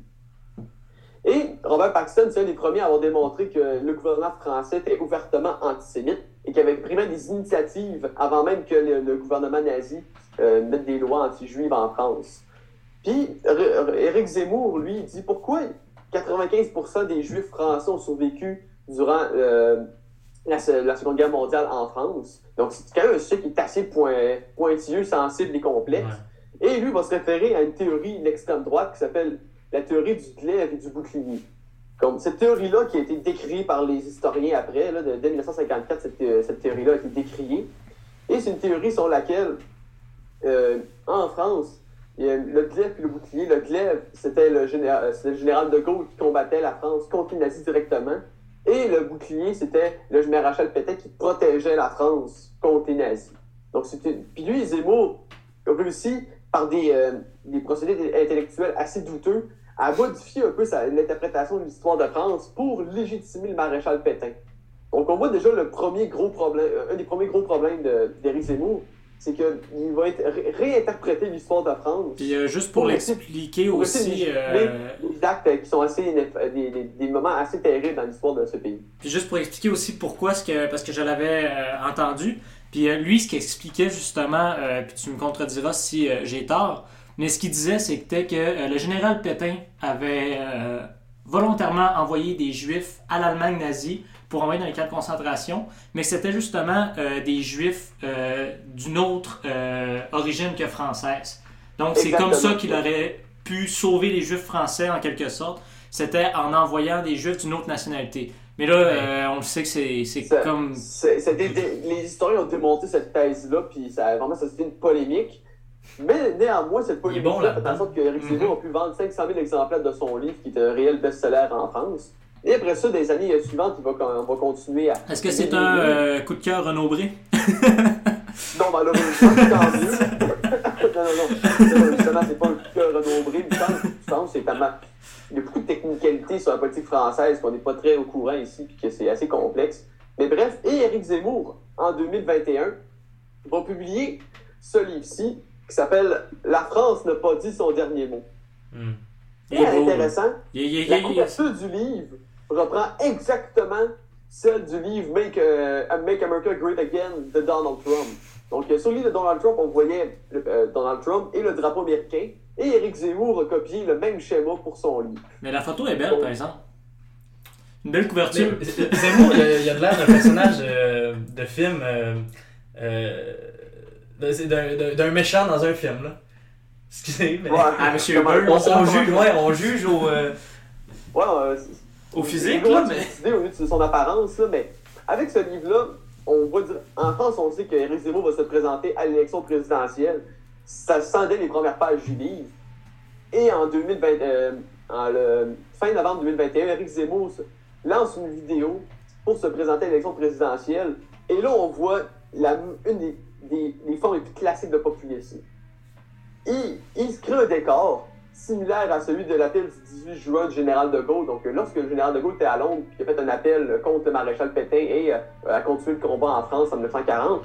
Et Robert Paxton, c'est un des premiers à avoir démontré que le gouvernement français était ouvertement antisémite et qu'il avait pris même des initiatives avant même que le, le gouvernement nazi euh, mette des lois anti-juives en France. Puis, Éric Zemmour, lui, il dit pourquoi 95% des juifs français ont survécu durant euh, la, se- la Seconde Guerre mondiale en France? Donc, c'est quand même un sujet qui est assez point- pointilleux, sensible et complexe. Et lui va se référer à une théorie de l'extrême droite qui s'appelle la théorie du glaive et du bouclier. Comme cette théorie-là qui a été décrite par les historiens après, là, de, dès 1954, cette, thé- cette théorie-là a été décriée. Et c'est une théorie sur laquelle, euh, en France, le glaive et le bouclier. Le glaive, c'était le, général, euh, le général de Gaulle qui combattait la France contre les nazis directement. Et le bouclier, c'était le maréchal Pétain qui protégeait la France contre les nazis. Donc, c'était... Puis lui, Zemmour a réussi, par des, euh, des procédés intellectuels assez douteux, à modifier un peu l'interprétation de l'histoire de France pour légitimer le maréchal Pétain. Donc, on voit déjà le premier gros problème, un des premiers gros problèmes de- d'Éric Zemmour, c'est qu'il va être ré- réinterpréter l'histoire de France. Puis euh, juste pour Pour l'expliquer pour essayer aussi, euh, des actes euh, qui sont assez ineff- des, des- des moments assez terribles dans l'histoire de ce pays. puis juste pour expliquer aussi pourquoi, ce que, parce que je l'avais euh, entendu. Puis euh, lui, ce qu'il expliquait justement, euh, puis tu me contrediras si euh, j'ai tort, mais ce qu'il disait, c'était que euh, le général Pétain avait euh, volontairement envoyé des Juifs à l'Allemagne nazie pour envoyer dans les camps de concentration, mais que c'était justement euh, des Juifs euh, d'une autre euh, origine que française. Donc c'est comme ça qu'il aurait pu sauver les Juifs français en quelque sorte. C'était en envoyant des Juifs d'une autre nationalité. Mais là, euh, on le sait que c'est comme... des- des- les historiens ont démonté cette thèse-là, puis ça a vraiment suscité une polémique. Mais néanmoins, cette Il est bon polémique-là fait en sorte qu'Éric Zemmour a pu vendre 500 000 exemplaires de son livre, qui est un réel best-seller en France. Et après ça, des années suivantes, il va, on va continuer à. Est-ce que c'est un euh, coup de cœur renombré? Non, malheureusement, tant mieux. non, non, non. Justement, c'est pas un coup de cœur renombré. Que c'est tellement. Il y a beaucoup de technicalités sur la politique française qu'on n'est pas très au courant ici, puis que c'est assez complexe. Mais bref, et Éric Zemmour, en 2021, va publier ce livre-ci qui s'appelle La France n'a pas dit son dernier mot. Et beau. intéressant, Il, il- il- la il- couverture du livre reprend exactement celle du livre Make, euh, Make America Great Again de Donald Trump. Donc, euh, sur le livre de Donald Trump, on voyait le- euh, Donald Trump et le drapeau américain. Et Eric Zemmour a copié le même schéma pour son livre. Mais la photo est belle, par exemple. Une belle couverture. Zemmour, il a, il a de l'air d'un personnage euh, de film. euh, euh, d'un- méchant dans un film, là. Excusez, mais. Ah, Monsieur On, comment- on juge, ouais, on juge au, euh, Ouais, euh, au physique, là, mais. idée au lieu de son apparence, là, mais avec ce livre-là, on va dire, en France, on sait qu'Éric Zemmour va se présenter à l'élection présidentielle. Ça se sent dès les premières pages du livre. Et en 2020, euh, en le fin novembre 2021, Éric Zemmour lance une vidéo pour se présenter à l'élection présidentielle. Et là, on voit la, une des, des, des formes les plus classiques de populisme. Il, il se crée un décor similaire à celui de l'appel du 18 juin du général de Gaulle. Donc, euh, lorsque le général de Gaulle était à Londres, il a fait un appel contre le maréchal Pétain et euh, a continué le combat en France en 1940,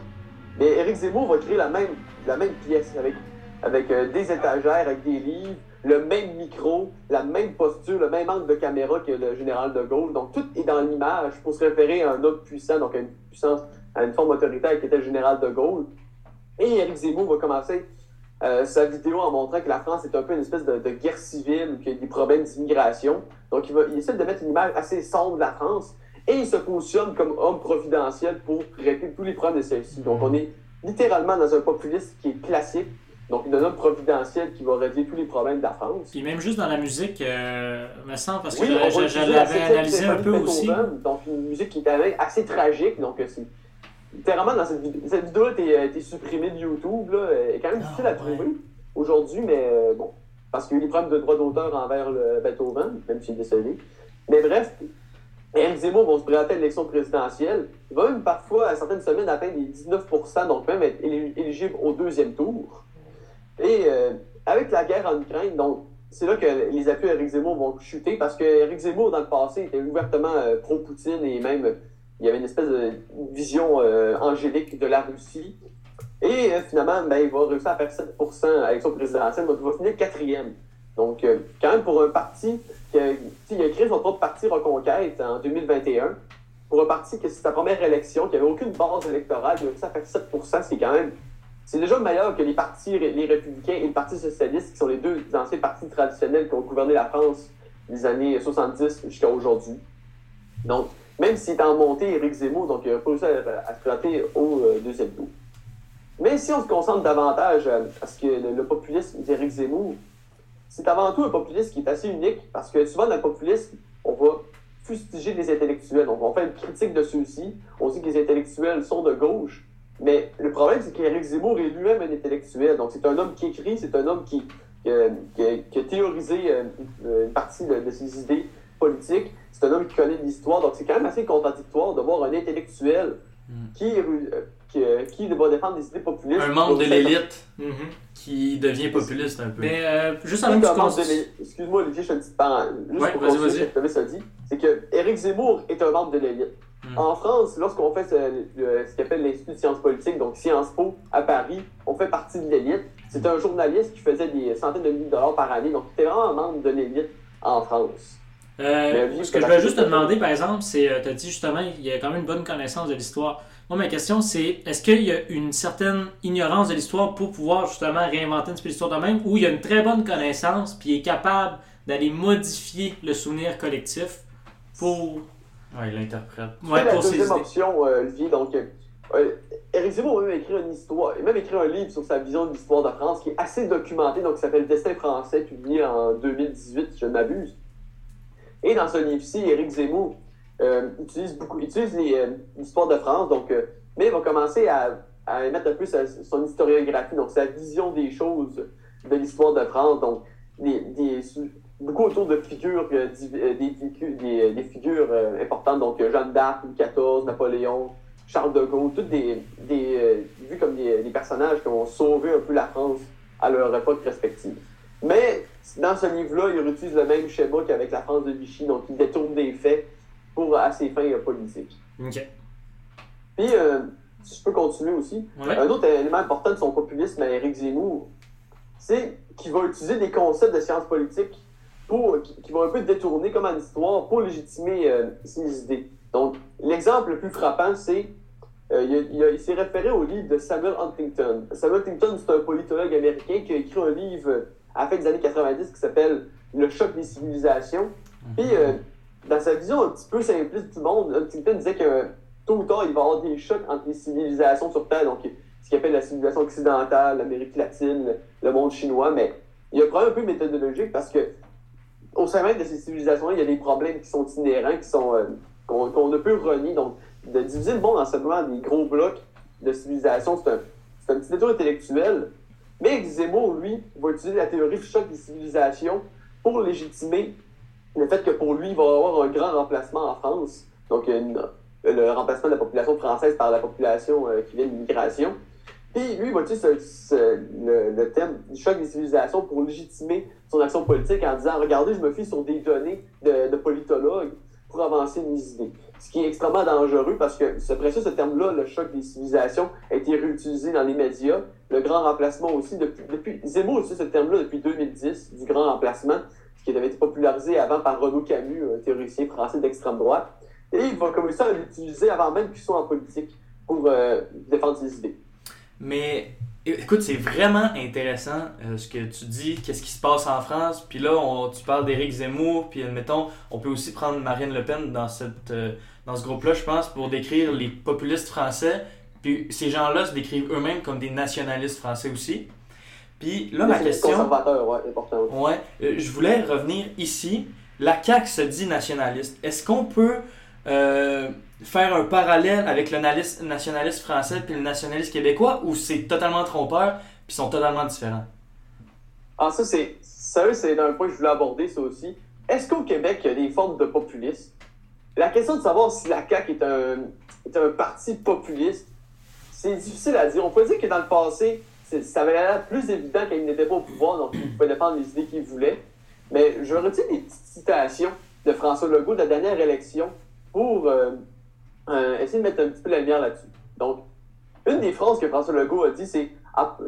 mais Éric Zemmour va créer la même, la même pièce avec, avec euh, des étagères, avec des livres, le même micro, la même posture, le même angle de caméra que le général de Gaulle. Donc, tout est dans l'image pour se référer à un homme puissant, donc à une puissance, à une forme autoritaire qui était le général de Gaulle. Et Éric Zemmour va commencer euh, sa vidéo en montrant que la France est un peu une espèce de, de guerre civile, qu'il y a des problèmes d'immigration. Donc, il, va, il essaie de mettre une image assez sombre de la France et il se positionne comme homme providentiel pour régler tous les problèmes de celle-ci. Donc, on est littéralement dans un populisme qui est classique Donc, un homme providentiel qui va régler tous les problèmes de la France. Puis même juste dans la musique, euh, me semble, parce que Oui, je, l'avais analysé un peu aussi. Donc, une musique qui est assez tragique. Donc, euh, c'est. Littéralement, dans cette, cette vidéo-là, t'es, euh, t'es supprimé de YouTube. Là, elle est quand même Ah, difficile à ouais. trouver aujourd'hui, mais euh, bon. Parce qu'il y a eu des problèmes de droit d'auteur envers le Beethoven, même s'il est décédé. Mais bref, Éric Zemmour va se présenter à l'élection présidentielle. Il va même parfois, à certaines semaines, atteindre les 19% donc même être éli- éligible au deuxième tour. Et euh, avec la guerre en Ukraine, donc, c'est là que les appuis à Éric Zemmour vont chuter parce que Éric Zemmour, dans le passé, était ouvertement euh, pro-Poutine et même il y avait une espèce de vision euh, angélique de la Russie. Et euh, finalement, ben, il va réussir à faire 7% à l'élection présidentielle, donc il va finir quatrième. Donc, euh, quand même, pour un parti, qui a, il a créé son propre parti Reconquête en 2021, pour un parti que c'est sa première élection, qui n'avait aucune base électorale, il a réussi à faire 7% c'est quand même. C'est déjà meilleur que les partis, les Républicains et le Parti Socialiste, qui sont les deux anciens partis traditionnels qui ont gouverné la France des années 70 jusqu'à aujourd'hui. Donc, même s'il est en montée, Éric Zemmour, donc il a réussi à, à se présenter au euh, deuxième tour. Mais si on se concentre davantage euh, à ce que le, populisme d'Éric Zemmour, c'est avant tout un populisme qui est assez unique parce que souvent dans le populisme, on va fustiger les intellectuels. On fait une critique de ceux-ci. On dit que les intellectuels sont de gauche. Mais le problème, c'est qu'Éric Zemmour est lui-même un intellectuel. Donc c'est un homme qui écrit, c'est un homme qui, qui, a- qui qui a théorisé euh, une, une partie de, de ses idées politiques. C'est un homme qui connaît l'histoire. Donc c'est quand même assez contradictoire de voir un intellectuel Mm. qui, euh, qui, euh, qui va défendre des idées populistes. Un membre de l'élite Mhm. qui devient populiste un peu. Mais euh, juste avant que tu. Excuse-moi, Olivier, je une petite parenthèse. Juste Ouais, pour vas-y, continuer vas-y. ce que dit. C'est que Éric Zemmour est un membre de l'élite. Mm. En France, lorsqu'on fait ce, le- ce qu'on appelle l'Institut de sciences politiques, donc Sciences Po, à Paris, on fait partie de l'élite. C'est un journaliste qui faisait des centaines de milliers de dollars par année. Donc, il était vraiment un membre de l'élite en France. Euh, ce que je c'est voulais la- juste te demander, par exemple, c'est, tu as dit justement, il y a quand même une bonne connaissance de l'histoire. Moi, ma question, c'est, est-ce qu'il y a une certaine ignorance de l'histoire pour pouvoir justement réinventer une l'histoire de même, ou il y a une très bonne connaissance, puis il est capable d'aller modifier le souvenir collectif pour... Ouais, il interprète. Ouais, C'est la pour ses deuxième option, euh, Olivier. Donc, euh, euh, Éric Zemmour a même écrit une histoire, il a même écrit un livre sur sa vision de l'histoire de France qui est assez documenté, donc qui s'appelle Destin français, publié en 2018, si je ne m'abuse. Et dans ce livre-ci, Éric Zemmour euh, utilise beaucoup, utilise euh, l'histoire de France, donc, euh, mais il va commencer à, à mettre un peu sa- son historiographie, donc sa vision des choses de l'histoire de France, donc beaucoup autour de figures, des, figu- des, des figures importantes, donc Jeanne d'Arc, Louis XIV, Napoléon, Charles de Gaulle, tous des, vus comme des, des personnages qui ont sauvé un peu la France à leur époque respective. Mais dans ce livre-là, il utilise le même schéma qu'avec la France de Vichy, donc il détourne des faits pour à ses fins politiques. Ok. Puis, euh, si je peux continuer aussi, Ouais. un autre élément important de son populisme à Éric Zemmour, c'est qu'il va utiliser des concepts de sciences politiques pour, qui, qui vont un peu détourner comme en histoire pour légitimer euh, ses idées. Donc, l'exemple le plus frappant, c'est euh, il, s'est référé au livre de Samuel Huntington. Samuel Huntington, c'est un politologue américain qui a écrit un livre à la fin des années 90 qui s'appelle Le choc des civilisations. Puis, euh, dans sa vision un petit peu simpliste du monde, Huntington disait que tôt ou tard, il va y avoir des chocs entre les civilisations sur Terre, donc ce qu'il appelle la civilisation occidentale, l'Amérique latine, le, monde chinois, mais il y a un problème un peu méthodologique parce que au sein même de ces civilisations-là, il y a des problèmes qui sont inhérents, qui sont euh, qu'on ne peut renier. Donc, de diviser le monde en simplement des gros blocs de civilisation, c'est un, un petit détour intellectuel. Mais Zemmour, lui, va utiliser la théorie du choc des civilisations pour légitimer le fait que pour lui, il va avoir un grand remplacement en France. Donc, le remplacement de la population française par la population euh, qui vient de l'immigration. Puis lui, il va utiliser le, le thème du choc des civilisations pour légitimer son action politique en disant Regardez, je me fie sur des données de, de politologues pour avancer mes idées. Ce qui est extrêmement dangereux parce que, après ça, ce terme-là, le choc des civilisations, a été réutilisé dans les médias. Le grand remplacement aussi, depuis, depuis Zemmour utilise ce terme-là depuis 2010, du grand remplacement, ce qui avait été popularisé avant par Renaud Camus, un théoricien français d'extrême droite. Et il va commencer à l'utiliser avant même qu'il soit en politique pour euh, défendre ses idées. Mais écoute, c'est vraiment intéressant euh, ce que tu dis, qu'est-ce qui se passe en France. Puis là, tu parles d'Éric Zemmour, puis admettons, on peut aussi prendre Marine Le Pen dans, cette, euh, dans ce groupe-là, je pense, pour décrire les populistes français. Puis ces gens-là se décrivent eux-mêmes comme des nationalistes français aussi. Puis là, ma C'est question. Conservateur, ouais, important. Ouais, euh, je voulais revenir ici. La CAQ se dit nationaliste. Est-ce qu'on peut euh, faire un parallèle avec le nalis- nationaliste français puis le nationaliste québécois ou c'est totalement trompeur puis sont totalement différents? Ah, ça, c'est. Ça, c'est un point que je voulais aborder, ça aussi. Est-ce qu'au Québec, il y a des formes de populisme? La question de savoir si la CAQ est un, est un parti populiste, c'est difficile à dire. On peut dire que dans le passé, ça avait l'air plus évident quand il n'était pas au pouvoir, donc il pouvait défendre les idées qu'il voulait. Mais je retiens des petites citations de François Legault de la dernière élection pour euh, euh, essayer de mettre un petit peu la lumière là-dessus. Donc, une des phrases que François Legault a dit, c'est,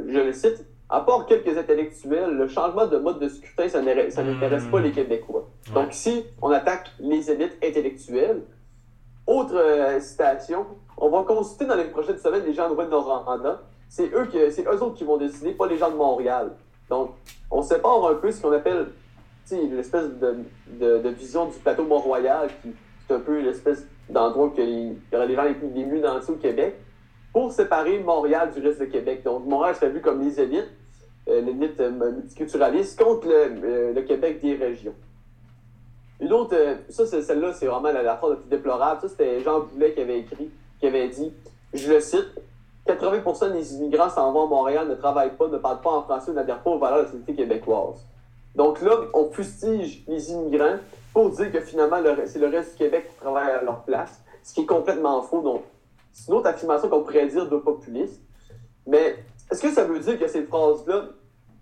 je le cite, à part quelques intellectuels, le changement de mode de scrutin, ça n'intéresse n'intéresse pas les Québécois. Donc, si on attaque les élites intellectuelles, autre euh, citation, on va consulter dans les prochaines semaines les gens de Rouen-Noranda. C'est eux, que- c'est eux autres qui vont décider, pas les gens de Montréal. Donc, on sépare un peu ce qu'on appelle l'espèce de, de, de vision du plateau Mont-Royal, qui est un peu l'espèce d'endroit que les- aurait les gens les plus mieux nantis au Québec, pour séparer Montréal du reste du Québec. Donc, Montréal serait vu comme les élites, euh, l'élite euh, multiculturaliste, contre le, euh, le Québec des régions. Une autre, euh, ça, c'est- celle-là, c'est vraiment la, la phrase la plus déplorable. Ça, c'était Jean Boulet qui avait écrit, qui avait dit, je le cite, 80% des immigrants s'en vont à Montréal, ne travaillent pas, ne parlent pas en français, n'adhèrent pas aux valeurs de la société québécoise. Donc là, on fustige les immigrants pour dire que finalement, le- c'est le reste du Québec qui travaille à leur place, ce qui est complètement faux. Donc, c'est une autre affirmation qu'on pourrait dire de populiste. Mais est-ce que ça veut dire que cette phrase-là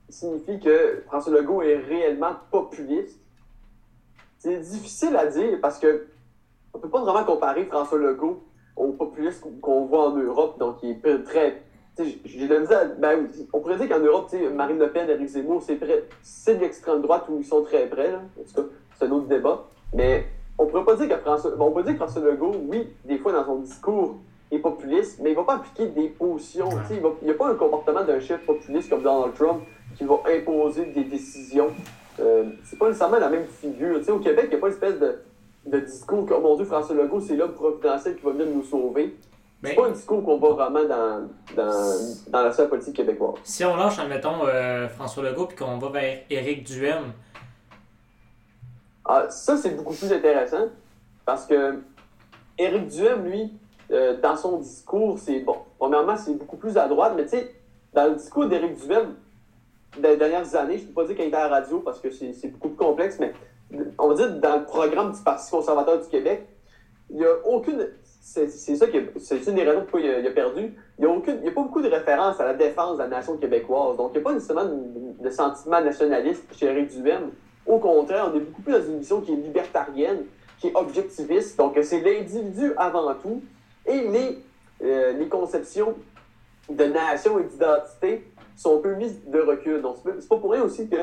signifie que François Legault est réellement populiste? C'est difficile à dire parce que on peut pas vraiment comparer François Legault au populisme qu'on voit en Europe, donc il est très. tu J'ai de la misère ben, on pourrait dire qu'en Europe, tu sais, Marine Le Pen, Éric Zemmour, c'est très- c'est de l'extrême droite où ils sont très près. Là. En tout cas, c'est un autre débat. Mais on pourrait pas dire que François. bon, on peut dire que François Legault, oui, des fois dans son discours, est populiste, mais il va pas appliquer des positions. Il n'y a pas un comportement d'un chef populiste comme Donald Trump qui va imposer des décisions. Euh, c'est pas nécessairement la même figure. Tu sais, au Québec, il n'y a pas une espèce de, de discours que, oh mon Dieu, François Legault, c'est l'homme providentiel qui va venir nous sauver. C'est Ben, pas un discours qu'on voit vraiment dans, dans, dans la sphère politique québécoise. si on lâche, admettons, euh, François Legault puis qu'on va vers Éric Duhem, Ah, ça, c'est beaucoup plus intéressant parce que Éric Duhem, lui, euh, dans son discours, c'est bon. Premièrement, c'est beaucoup plus à droite, mais tu sais, dans le discours d'Éric Duhem, dans les dernières années, je ne peux pas dire qu'il était à la radio parce que c'est c'est beaucoup plus complexe, mais on dire dans le programme du Parti conservateur du Québec, il n'y a aucune. C'est ça qui est- c'est une des raisons pourquoi il a, il a perdu. Il n'y a, a pas beaucoup de références à la défense de la nation québécoise. Donc, il n'y a pas nécessairement de, sentiment nationaliste chez Éric Duhem. Au contraire, on est beaucoup plus dans une vision qui est libertarienne, qui est objectiviste. Donc, c'est l'individu avant tout. Et les, euh, les conceptions de nation et d'identité sont un peu mises de recul. Donc, c'est pas pour rien aussi que,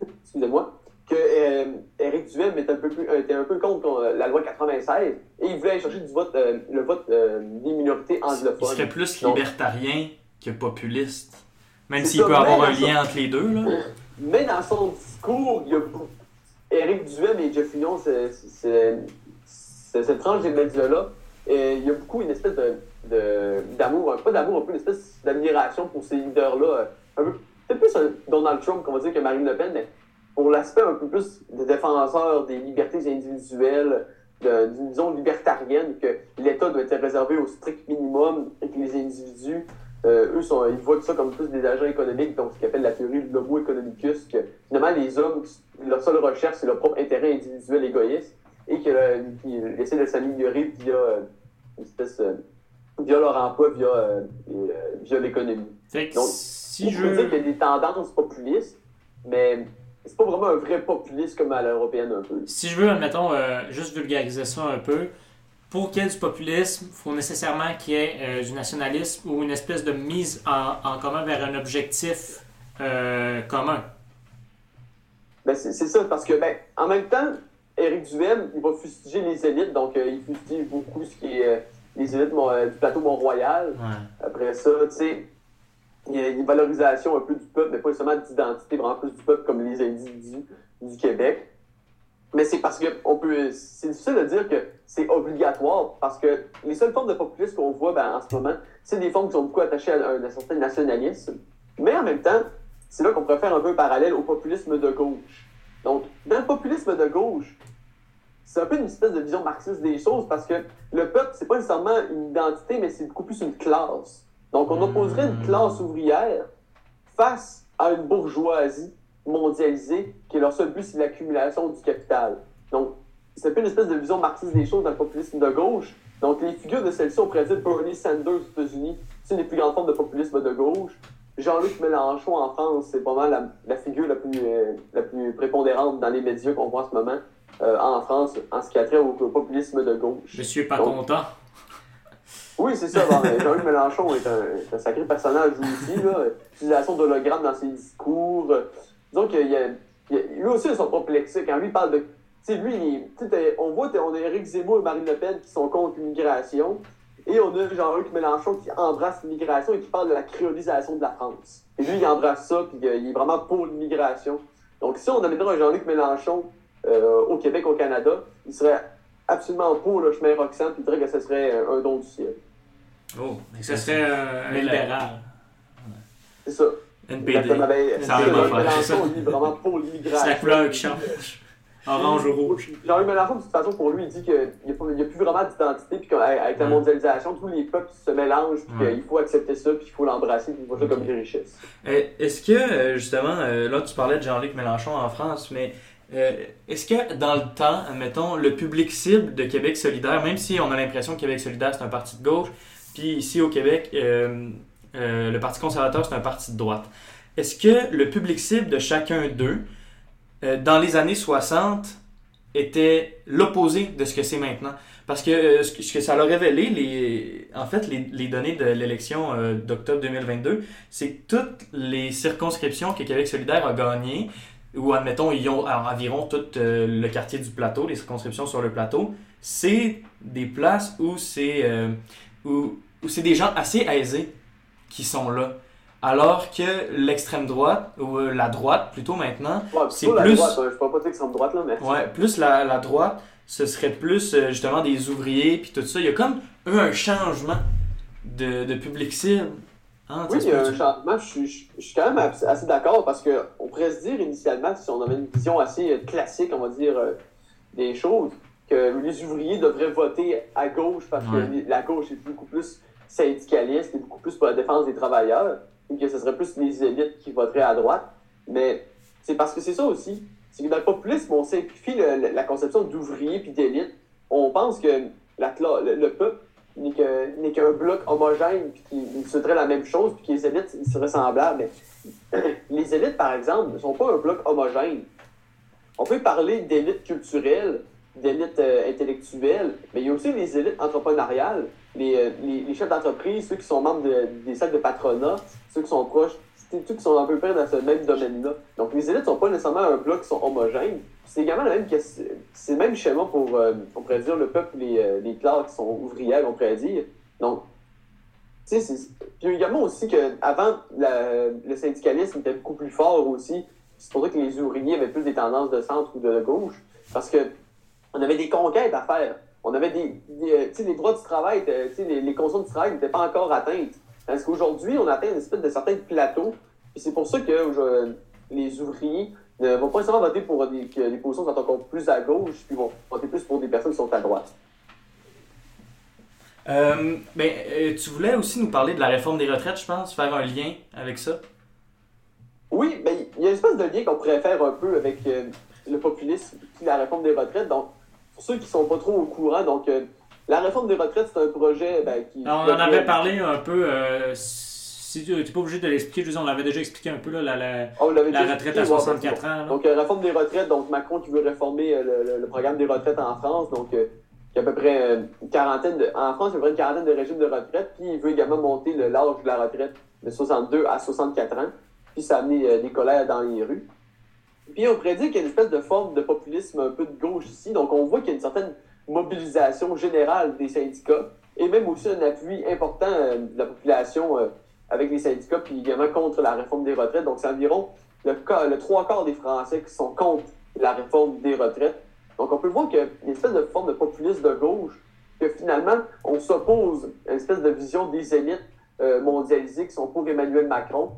excusez-moi, que euh, Éric Duhem était un peu, plus- était un peu contre euh, la loi 96 et il voulait aller chercher du vote, euh, le vote euh, des minorités Il anglophones. serait plus Donc, libertarien que populiste. Même s'il peut avoir un lien entre les deux, là. Mais dans son discours, il y a beaucoup- Éric Duhem et Jeff Fillon, cette tranche des médias-là, il y a beaucoup une espèce de- de- d'amour, pas d'amour, un peu une espèce d'admiration pour ces leaders-là. peut-être plus un Donald Trump qu'on va dire que Marine Le Pen, mais pour l'aspect un peu plus de défenseur des libertés individuelles, de- d'une vision libertarienne, que l'État doit être réservé au strict minimum et que les individus euh, eux, sont, ils voient ça comme plus des agents économiques, donc ce qu'ils appellent la théorie de l'homo economicus, que finalement, les hommes, leur seule recherche, c'est leur propre intérêt individuel égoïste, et qu'ils essaient de s'améliorer via, euh, une espèce, euh, via leur emploi, via, euh, euh, via l'économie. Donc, si je dire qu'il y a des tendances populistes, mais c'est pas vraiment un vrai populisme comme à l'européenne un peu. Si je veux, admettons, euh, juste vulgariser ça un peu, pour qu'il y ait du populisme, il faut nécessairement qu'il y ait euh, du nationalisme ou une espèce de mise en, en commun vers un objectif euh, commun. Ben, c'est ça, parce que, ben, en même temps, Éric Duhem, il va fustiger les élites, donc il fustige beaucoup ce qui est les élites mon- du plateau Mont-Royal. Ouais. Après ça, tu sais, il y a une valorisation un peu du peuple, mais pas seulement d'identité, vraiment plus du peuple comme les individus du Québec. Mais c'est parce que on peut. C'est difficile de dire que c'est obligatoire parce que les seules formes de populisme qu'on voit ben, en ce moment, c'est des formes qui sont beaucoup attachées à un, certain nationalisme. Mais en même temps, c'est là qu'on pourrait faire un peu parallèle au populisme de gauche. Donc, dans le populisme de gauche, c'est un peu une espèce de vision marxiste des choses parce que le peuple, c'est pas nécessairement une identité, mais c'est beaucoup plus une classe. Donc, on opposerait une classe ouvrière face à une bourgeoisie mondialisée qui est leur seul but, c'est l'accumulation du capital. Donc, c'est un une espèce de vision marxiste des choses dans le populisme de gauche. Donc, les figures de celle-ci, on pourrait Bernie Sanders aux États-Unis, c'est une des plus grandes formes de populisme de gauche. Jean-Luc Mélenchon en France, c'est mal la, la figure la plus, euh, la plus prépondérante dans les médias qu'on voit en ce moment euh, en France en ce qui a trait au, populisme de gauche. Monsieur pas content. Oui, c'est ça. Jean-Luc Mélenchon est un, un sacré personnage aussi. Là. Utilisation d'hologrammes dans ses discours. Euh, Disons qu'il y a, il y a- lui aussi, il a son propre lexique. Quand lui il parle de. Tu sais, lui, il on voit, on a Éric Zemmour et Marine Le Pen qui sont contre l'immigration. Et on a Jean-Luc Mélenchon qui embrasse l'immigration et qui parle de la créolisation de la France. Et lui, il embrasse ça, puis euh, il est vraiment pour l'immigration. Donc, si on amènerait un Jean-Luc Mélenchon euh, au Québec, au Canada, il serait absolument pour le chemin Roxham, puis il dirait que ce serait un don du ciel. Oh, Ce serait euh, un libéral. C'est ça. NPD. Ben, Ça c'est c'est ça. Mélenchon, lui, vraiment pour C'est l'immigration. la couleur qui change. Orange ou rouge. Jean-Luc Mélenchon, de toute façon, pour lui, il dit qu'il n'y a, plus vraiment d'identité, puis qu'avec la mondialisation, tous les peuples se mélangent, puis qu'il faut accepter ça, puis qu'il faut l'embrasser, puis il faut ça comme des richesses. Euh, Est-ce que, euh, justement, euh, là, tu parlais de Jean-Luc Mélenchon en France, mais euh, est-ce que dans le temps, admettons, le public cible de Québec solidaire, même si on a l'impression que Québec solidaire, c'est un parti de gauche, puis ici au Québec, euh, euh, le Parti conservateur, c'est un parti de droite, est-ce que le public cible de chacun d'eux, dans les années 60, était l'opposé de ce que c'est maintenant? Parce que ce que ce que ça a révélé, en fait, les, données de l'élection d'octobre 2022, c'est que toutes les circonscriptions que Québec solidaire a gagnées, ou admettons, ils ont en- environ tout euh, le quartier du plateau, les circonscriptions sur le plateau, c'est des places où c'est euh, où, où c'est des gens assez aisés qui sont là. Alors que l'extrême droite, ou euh, la droite plutôt maintenant, Ouais, C'est plutôt la plus- droite, hein, je ne peux pas dire que droite, là, mais. Ouais, plus la, la droite, ce serait plus justement des ouvriers puis tout ça. Il y a comme eu un changement de, de public cible. Hein, Oui, changement. Je suis, je- je suis quand même assez, d'accord parce qu'on pourrait se dire initialement, si on avait une vision assez euh, classique, on va dire, euh, des choses, que les ouvriers devraient voter à gauche parce que Ouais. la gauche est beaucoup plus syndicaliste et beaucoup plus pour la défense des travailleurs, et que ce serait plus les élites qui voteraient à droite. Mais c'est parce que c'est ça aussi. C'est que dans le populisme, on simplifie le- le- la conception d'ouvrier puis d'élite. On pense que la, le, le peuple n'est qu'un bloc homogène puis qu'il serait la même chose puis que les élites ils seraient semblables. Mais les élites, par exemple, ne sont pas un bloc homogène. On peut parler d'élites culturelles, d'élites euh, intellectuelles, mais il y a aussi les élites entrepreneuriales, les, euh, les, les chefs d'entreprise, ceux qui sont membres de- des cercles de patronat, ceux qui sont proches, ceux qui sont à peu près dans ce même domaine-là. Donc les élites ne sont pas nécessairement un bloc qui sont homogènes. C'est également la même c'est le même schéma pour, euh, on pourrait dire, le peuple, les, euh, les classes qui sont ouvrières, on pourrait dire. Donc, tu sais, puis également aussi qu'avant, le syndicalisme était beaucoup plus fort aussi. C'est pour ça que les ouvriers avaient plus des tendances de centre ou de gauche, parce que on avait des conquêtes à faire. On avait des, des, euh, tu sais, les droits du travail, étaient- tu sais, les, les conditions du travail n'étaient pas encore atteintes. Parce qu'aujourd'hui, on atteint une espèce de certain plateau. Puis c'est pour ça que euh, les ouvriers ne vont pas nécessairement voter pour des, que des positions qui sont encore plus à gauche, puis vont voter plus pour des personnes qui sont à droite. Euh, ben, euh, tu voulais aussi nous parler de la réforme des retraites, je pense, faire un lien avec ça? Oui, ben, il y a une espèce de lien qu'on pourrait faire un peu avec euh, le populisme la réforme des retraites. Donc, pour ceux qui sont pas trop au courant, donc euh, la réforme des retraites, c'est un projet ben, qui. Alors, on en avait parlé un peu. euh, si tu n'es pas obligé de l'expliquer, je on l'avait déjà expliqué un peu, là, la, Oh, déjà retraite à ouais, ben, 64 c'est ans. là. Donc, euh, réforme des retraites, donc Macron qui veut réformer euh, le, le- le programme des retraites en France. Donc, il y a à peu près une quarantaine de. En France, il y a à peu près une quarantaine de régimes de retraite. Puis, il veut également monter le- l'âge de la retraite de 62 à 64 ans. Puis, ça a amené des colères dans les rues. Puis, on dire qu'il y a une espèce de forme de populisme un peu de gauche ici. Donc, on voit qu'il y a une certaine mobilisation générale des syndicats et même aussi un appui important euh, de la population euh, avec les syndicats, puis également contre la réforme des retraites. Donc, c'est environ le, le trois quarts des Français qui sont contre la réforme des retraites. Donc, on peut voir qu'il y a une espèce de forme de populisme de gauche, que finalement, on s'oppose à une espèce de vision des élites euh, mondialisées qui sont pour Emmanuel Macron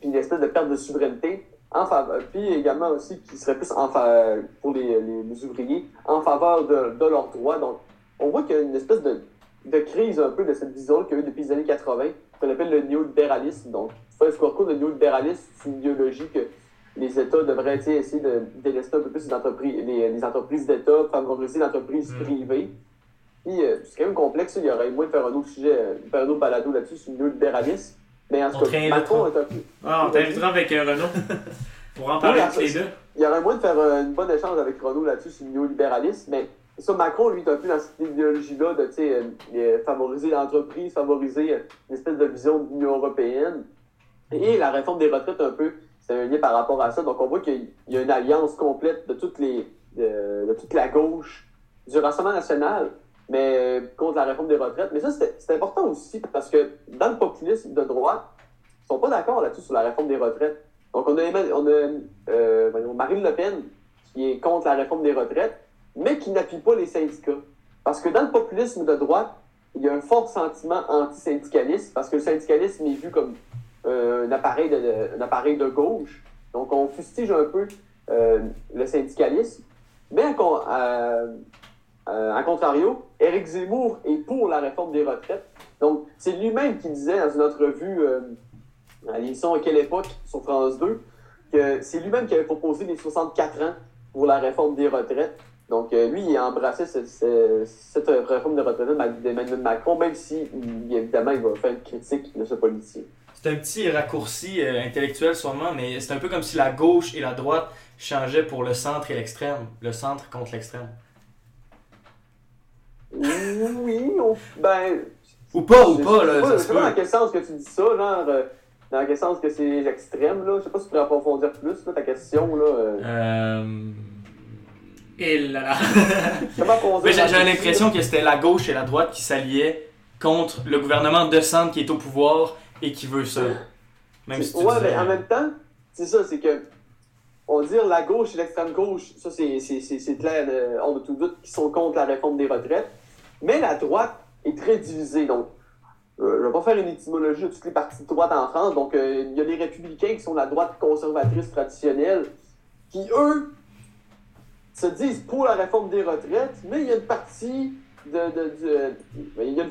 puis une espèce de perte de souveraineté, en faveur, puis également aussi qui serait plus en fa- pour les, les, les ouvriers en faveur de, de leurs droits. Donc, on voit qu'il y a une espèce de, de crise un peu de cette vision qu'il y a eu depuis les années 80, qu'on appelle le néolibéralisme. Donc, faire ce court, le néolibéralisme, c'est une idéologie que les États devraient essayer de délester un peu plus les entreprises, les, les entreprises d'État, favoriser l'entreprise Mm. privée. Puis, euh, c'est quand même complexe, il y aurait moyen de faire un autre sujet, euh, faire un autre balado là-dessus sur le néolibéralisme. Mais en tout cas. Macron est un peu. Ah, on t'invitera avec euh, Renaud pour en parler Oui, tous les deux. Il y aurait moyen de faire euh, une bonne échange avec Renaud là-dessus sur le néolibéralisme, mais ça, Macron, lui, est un peu dans cette idéologie-là de euh, euh, favoriser l'entreprise, favoriser euh, une espèce de vision de l'Union européenne. Et la réforme des retraites, un peu, c'est un lien par rapport à ça. Donc, on voit qu'il y a une alliance complète de, toutes les, de, de toute la gauche du Rassemblement national, mais euh, contre la réforme des retraites. Mais ça, c'est important aussi parce que dans le populisme de droite, ils sont pas d'accord là-dessus sur la réforme des retraites. Donc, on a, on a euh, Marine Le Pen qui est contre la réforme des retraites, mais qui n'appuie pas les syndicats. Parce que dans le populisme de droite, il y a un fort sentiment anti-syndicaliste, parce que le syndicalisme est vu comme euh, un, appareil de, un appareil de gauche. Donc, on fustige un peu euh, le syndicalisme. Mais à- à- à contrario, Éric Zemmour est pour la réforme des retraites. Donc, c'est lui-même qui disait dans une entrevue euh, à l'émission à quelle époque sur France 2 que c'est lui-même qui avait proposé les 64 ans pour la réforme des retraites. Donc, euh, lui, il a embrassé ce- ce- cette réforme des retraites d'Emmanuel Macron, même si, évidemment, il va faire une critique de ce politicien. C'est un petit raccourci euh, intellectuel sûrement, mais c'est un peu comme si la gauche et la droite changeaient pour le centre et l'extrême. Le centre contre l'extrême. Oui, on- ben. Ou pas, ou pas, je sais là, Je sais pas dans quel sens que tu dis ça, genre. euh, dans quel sens que c'est extrême, là. Je sais pas si tu pourrais approfondir plus, là, ta question, là. euh. Euh... Et là là. Comment approfondir Mais j'ai la j'avais l'impression que c'était la gauche et la droite qui s'alliaient contre le gouvernement de centre qui est au pouvoir et qui veut ça. Même si tu ouais, disais- mais en même temps, c'est ça, c'est que. On va dire la gauche et l'extrême gauche, ça c'est c'est- c'est- c'est clair, euh, hors de tout doute, qui sont contre la réforme des retraites. Mais la droite est très divisée. Donc, euh, je vais pas faire une étymologie de toutes les partis de droite en France. Donc, euh, il y a les républicains qui sont la droite conservatrice traditionnelle, qui eux se disent pour la réforme des retraites, mais il y a une partie de. il, y a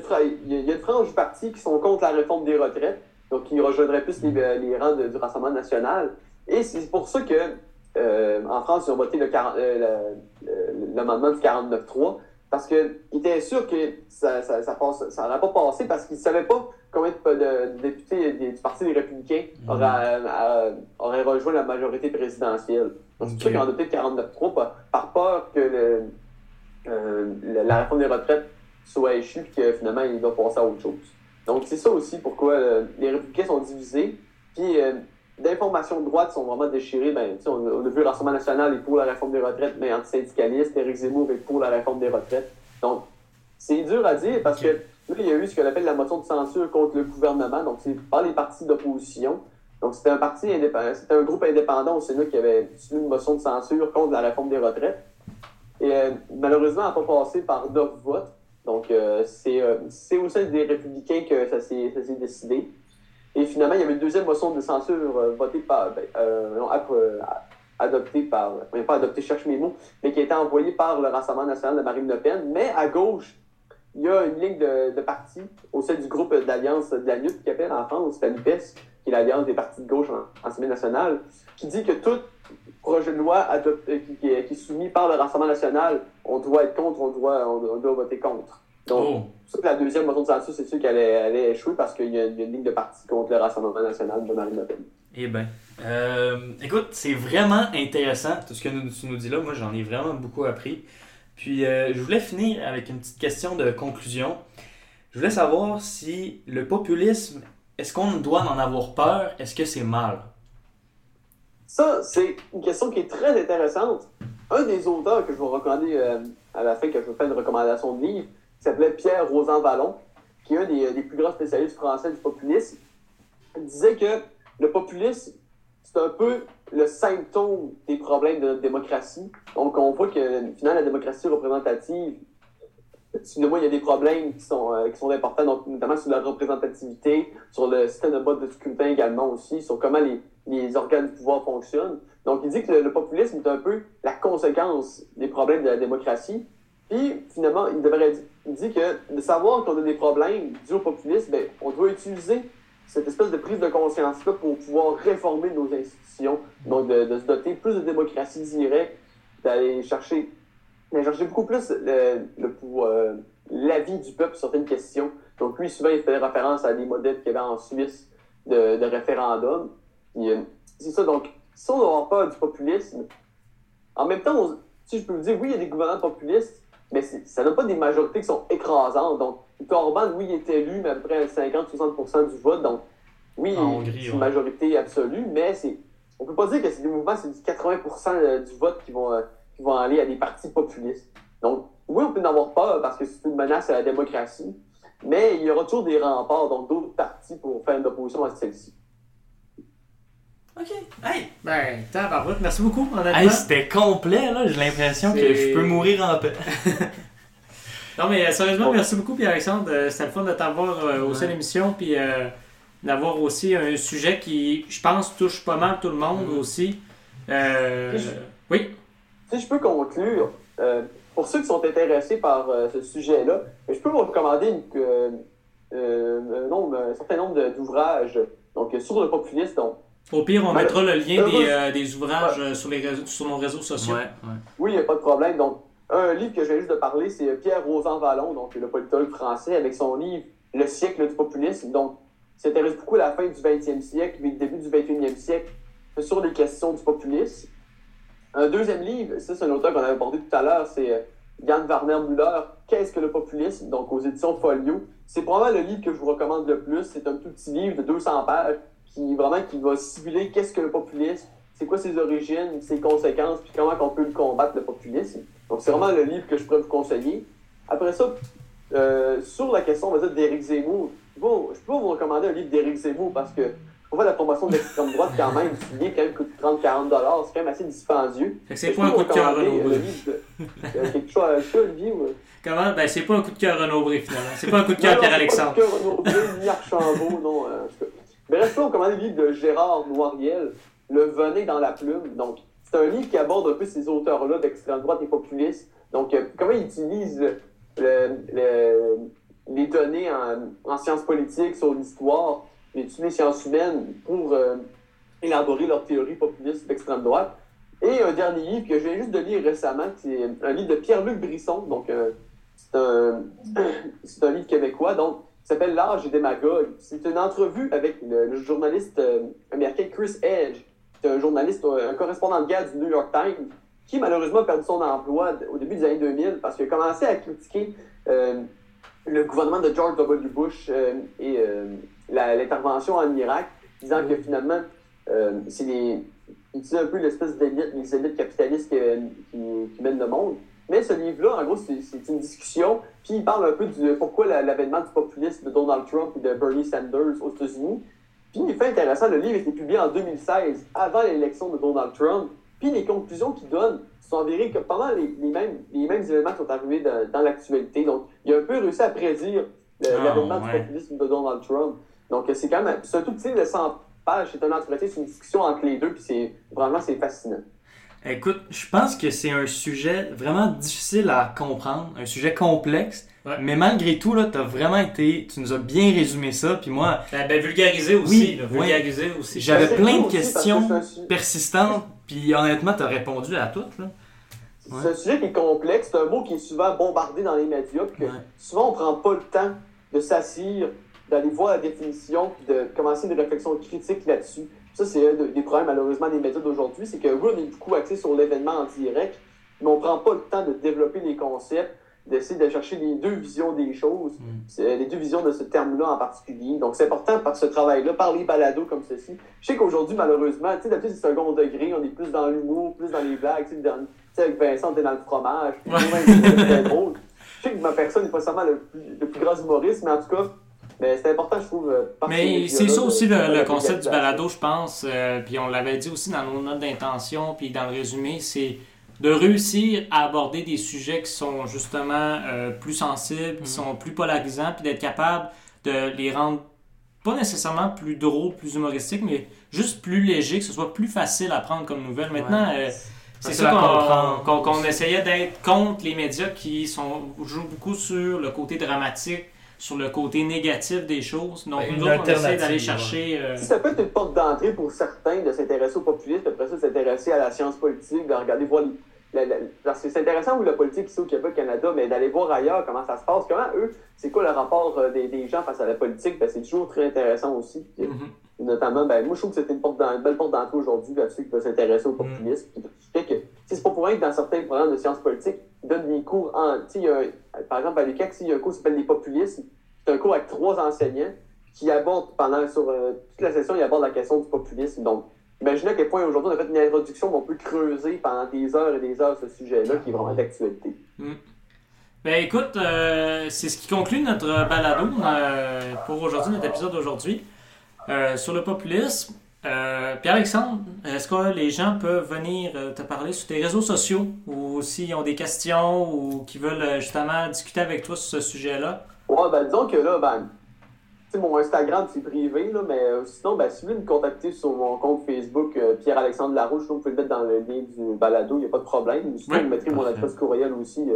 une frange du parti qui sont contre la réforme des retraites donc qui rejoindrait plus les, les rangs du Rassemblement national. Et c'est pour ça que euh, en France, ils ont voté le 40 euh, le- l'amendement du 49.3, parce qu'ils étaient sûrs que ça ça, ça, passe- ça n'aurait pas passé parce qu'ils ne savaient pas combien de, députés du Parti des Républicains auraient, euh, auraient rejoint la majorité présidentielle. C'est pour ça qu'ils ont adopté le 49.3 par, peur que le, euh, la, réforme des retraites soit échue et que finalement, il doit passer à autre chose. Donc, c'est ça aussi pourquoi euh, les républicains sont divisés. Puis, euh, d'informations de droite sont vraiment déchirées. Ben, tu sais, on, on a vu le Rassemblement national est pour la réforme des retraites, mais antisyndicaliste. Éric Zemmour est pour la réforme des retraites. Donc, c'est dur à dire parce que là, il y a eu ce qu'on appelle la motion de censure contre le gouvernement. Donc, c'est par les partis d'opposition. Donc, c'était un parti indépendant, c'était un groupe indépendant au Sénat qui avait une motion de censure contre la réforme des retraites. Et euh, malheureusement, elle n'a pas passé par neuf votes. Donc, euh, c'est euh, c'est au sein des Républicains que ça s'est ça s'est décidé. Et finalement, il y avait une deuxième motion de censure euh, votée par, ben, euh, euh, adoptée par, pas adoptée, cherche mes mots, mais qui a été envoyée par le Rassemblement national de Marine Le Pen. Mais à gauche, il y a une ligne de, de partis au sein du groupe d'alliance de la lutte qui appelle en France, la NUPES, qui est l'alliance des partis de gauche en, en Assemblée nationale, qui dit que tout projet de loi adopté, qui, est, soumis par le Rassemblement national, on doit être contre, on doit, on doit voter contre. Donc, Oh. la deuxième motion de censure, c'est sûr qu'elle allait, échouer parce qu'il y, a une ligne de parti contre le Rassemblement national de Marine Le Pen. Eh ben, euh, écoute, c'est vraiment intéressant tout ce que nous- tu nous dis là. Moi, j'en ai vraiment beaucoup appris. Puis, euh, je voulais finir avec une petite question de conclusion. Je voulais savoir si le populisme, est-ce qu'on doit en avoir peur? Est-ce que c'est mal? Ça, c'est une question qui est très intéressante. Un des auteurs que je vais recommander euh, à la fin, que je vais faire une recommandation de livre, s'appelait Pierre Rosan Vallon, qui est un des, plus grands spécialistes français du populisme, disait que le populisme, c'est un peu le symptôme des problèmes de notre démocratie. Donc, on voit que, finalement, la démocratie représentative excusez-moi, il y a des problèmes qui sont, euh, qui sont importants, notamment sur la représentativité, sur le système de vote de scrutin également aussi, sur comment les, les organes du pouvoir fonctionnent. Donc, il dit que le, le populisme est un peu la conséquence des problèmes de la démocratie. Puis, finalement, il, devrait, dit que de savoir qu'on a des problèmes dus au populisme, ben, on doit utiliser cette espèce de prise de conscience-là pour pouvoir réformer nos institutions. Donc, de, de se doter plus de démocratie directe, d'aller chercher, chercher beaucoup plus le, le euh, l'avis du peuple sur certaines questions. Donc, lui, souvent, il fait référence à des modèles qu'il y avait en Suisse de, de référendum. Euh, c'est ça. Donc, si on n'a pas du populisme, en même temps, si je peux vous dire, oui, il y a des gouvernants populistes, mais ça n'a pas des majorités qui sont écrasantes. Donc, Orban, oui, il est élu, mais à peu près 50-60% du vote. Donc, oui, c'est ouais. une majorité absolue, mais c'est, on peut pas dire que c'est des mouvements, c'est du 80% du vote qui vont, euh, qui vont aller à des partis populistes. Donc, oui, on peut en avoir peur parce que c'est une menace à la démocratie, mais il y aura toujours des remparts, donc d'autres partis pour faire une opposition à celle-ci. Ok. Hey, Ben, tabarouette, merci beaucoup, honnêtement. hey c'était complet, là. J'ai l'impression que je peux mourir en paix. Non, mais euh, sérieusement, merci beaucoup, Pierre-Alexandre. Euh, C'était le fun de t'avoir euh, au sein de l'émission, puis euh, d'avoir aussi un sujet qui, je pense, touche pas mal tout le monde Mhm. aussi. Euh, je- Oui, Si je peux conclure, euh, pour ceux qui sont intéressés par euh, ce sujet-là, je peux vous recommander une- euh, euh, un, nombre- un certain nombre d'ouvrages donc, sur le populisme. Donc, au pire, on Ben, mettra le lien des, euh, des ouvrages euh, sur, les réseaux, sur nos réseaux sociaux. Ouais, ouais. oui, il n'y a pas de problème. Donc, un livre que je viens juste de parler, c'est Pierre Rosan Vallon, donc le politologue français, avec son livre Le siècle du populisme. Donc, il s'intéresse beaucoup à la fin du 20e siècle et le début du 21e siècle sur les questions du populisme. Un deuxième livre, ça c'est un auteur qu'on avait abordé tout à l'heure, c'est euh, Jan Warner Müller, Qu'est-ce que le populisme? Donc aux éditions Folio. C'est probablement le livre que je vous recommande le plus. C'est un tout petit livre de 200 pages qui vraiment qui va simuler qu'est-ce que le populisme, c'est quoi ses origines, ses conséquences, puis comment on peut le combattre le populisme. Donc c'est vraiment le livre que je pourrais vous conseiller. Après ça, euh, sur la question, on va dire, d'Éric Zemmour, bon, je peux vous recommander un livre d'Éric Zemmour parce que on voit la promotion de l'extrême droite quand même, ce livre quand même coûte 30-40$, c'est quand même assez dispendieux. C'est pas un coup de cœur Renaud. de- euh, quelque chose à Olivier, ou... Comment? Ben, c'est pas un coup de cœur Renaud Bré, finalement. C'est pas un coup de cœur non, Pierre-Alexandre. c'est pas le cœur Renaud, ni Archambault, non. euh, en tout cas. Là, on commande le livre de Gérard Noiriel, Le Venet dans la plume. Donc, c'est un livre qui aborde un peu ces auteurs-là d'extrême droite et populistes. Donc, euh, comment ils utilisent le- le- le- les données en, en sciences politiques, sur l'histoire, les des sciences humaines pour euh, élaborer leur théorie populiste d'extrême droite. Et un dernier livre que je viens juste de lire récemment, c'est un livre de Pierre-Luc Brisson. Donc, euh, c'est un, livre québécois, qui s'appelle L'âge et démagogue. C'est une entrevue avec le, journaliste euh, américain Chris Edge, qui est un journaliste, euh, un correspondant de guerre du New York Times, qui malheureusement a perdu son emploi au début des années 2000 parce qu'il a commencé à critiquer euh, le gouvernement de George W. Bush et l'intervention en Irak, disant que finalement, c'est les. Il un peu l'espèce d'élite, les élites capitalistes qui mènent le monde. Mais ce livre-là, en gros, c'est une discussion, puis il parle un peu de pourquoi la- l'avènement du populisme de Donald Trump et de Bernie Sanders aux États-Unis. Puis il fait intéressant, le livre a été publié en 2016, avant l'élection de Donald Trump. Puis les conclusions qu'il donne sont avérées que pendant les, les mêmes, les mêmes événements qui sont arrivés dans, dans l'actualité. Donc, il a un peu réussi à prédire Ah, l'avènement ouais. du populisme de Donald Trump. Donc, c'est quand même. C'est un tout petit de 100 pages, c'est un entretien, c'est une discussion entre les deux, puis c'est vraiment c'est fascinant. Écoute, je pense que c'est un sujet vraiment difficile à comprendre, un sujet complexe, Ouais. mais malgré tout, là, t'as vraiment été, tu nous as bien résumé ça, puis moi, Ben, ben, vulgariser aussi. Oui, là, oui. vulgariser aussi. J'avais plein de que questions persistantes, puis honnêtement, t'as répondu à toutes, là. C'est un sujet qui est complexe, c'est un mot qui est souvent bombardé dans les médias, puis que Ouais. souvent on prend pas le temps de s'assire, d'aller voir la définition, puis de commencer une réflexion critique là-dessus. Ça, c'est un de- des problèmes malheureusement des médias d'aujourd'hui, c'est que oui, on est beaucoup axé sur l'événement en direct, mais on prend pas le temps de développer les concepts, d'essayer de chercher les deux visions des choses, Mm. c'est- les deux visions de ce terme-là en particulier. Donc c'est important par ce travail-là, par les balados comme ceci. Je sais qu'aujourd'hui, malheureusement, tu sais, d'habitude c'est second degré, on est plus dans l'humour, plus dans les blagues, tu sais, avec Vincent, t'es dans le fromage. Ouais, c'est drôle. Je sais que ma personne n'est pas seulement le plus, le plus grand humoriste, mais en tout cas, ben, c'est important, je trouve. euh, Mais c'est ça aussi de le, le concept du balado, je pense. euh, puis on l'avait dit aussi dans nos notes d'intention, puis dans le résumé, c'est de réussir à aborder des sujets qui sont justement euh, plus sensibles, qui Mhm. sont plus polarisants, puis d'être capable de les rendre pas nécessairement plus drôles, plus humoristiques, mais juste plus légers, que ce soit plus facile à prendre comme nouvelle. Maintenant, euh, c'est ça qu'on qu'on- qu'on essayait d'être contre les médias qui sont, jouent beaucoup sur le côté dramatique, sur le côté négatif des choses. Donc, Ben, nous autres, on essaie d'aller ouais. chercher... euh, Si ça peut être une porte d'entrée pour certains de s'intéresser au populisme, après ça, de s'intéresser à la science politique, de regarder voir parce que c'est intéressant, oui, la politique ici au Québec, Canada, mais d'aller voir ailleurs comment ça se passe, comment eux, c'est quoi le rapport euh, des, des gens face à la politique, ben, c'est toujours très intéressant aussi. Puis, mhm. Notamment, ben, moi, je trouve que c'était une, porte d'en- une belle porte d'entrée aujourd'hui vers ceux qui veulent s'intéresser au populisme. Sais que, tu sais, c'est pas pour rien que dans certains programmes de sciences politiques, ils donnent des cours en. un- par exemple, à l'UQAC, il y a un cours qui s'appelle Les populismes. C'est un cours avec trois enseignants qui abordent pendant sur euh, toute la session, ils abordent la question du populisme. Donc, imaginez à quel point aujourd'hui on a fait une introduction où on peut creuser pendant des heures et des heures ce sujet-là qui est vraiment d'actualité. Ben écoute, euh, c'est ce qui conclut notre balado euh, pour aujourd'hui, notre épisode d'aujourd'hui. Euh, sur le populisme, Pierre-Alexandre, est-ce que les gens peuvent venir te parler sur tes réseaux sociaux ou s'ils ont des questions ou qui veulent justement discuter avec toi sur ce sujet-là? Ouais, ben disons que là, ben, mon Instagram, c'est privé, là, mais euh, sinon, ben, si vous voulez me contacter sur mon compte Facebook, euh, Pierre-Alexandre Larouche, vous pouvez le mettre dans le lien du balado, il n'y a pas de problème. Sinon, Oui, vous mettrez mon adresse courriel aussi.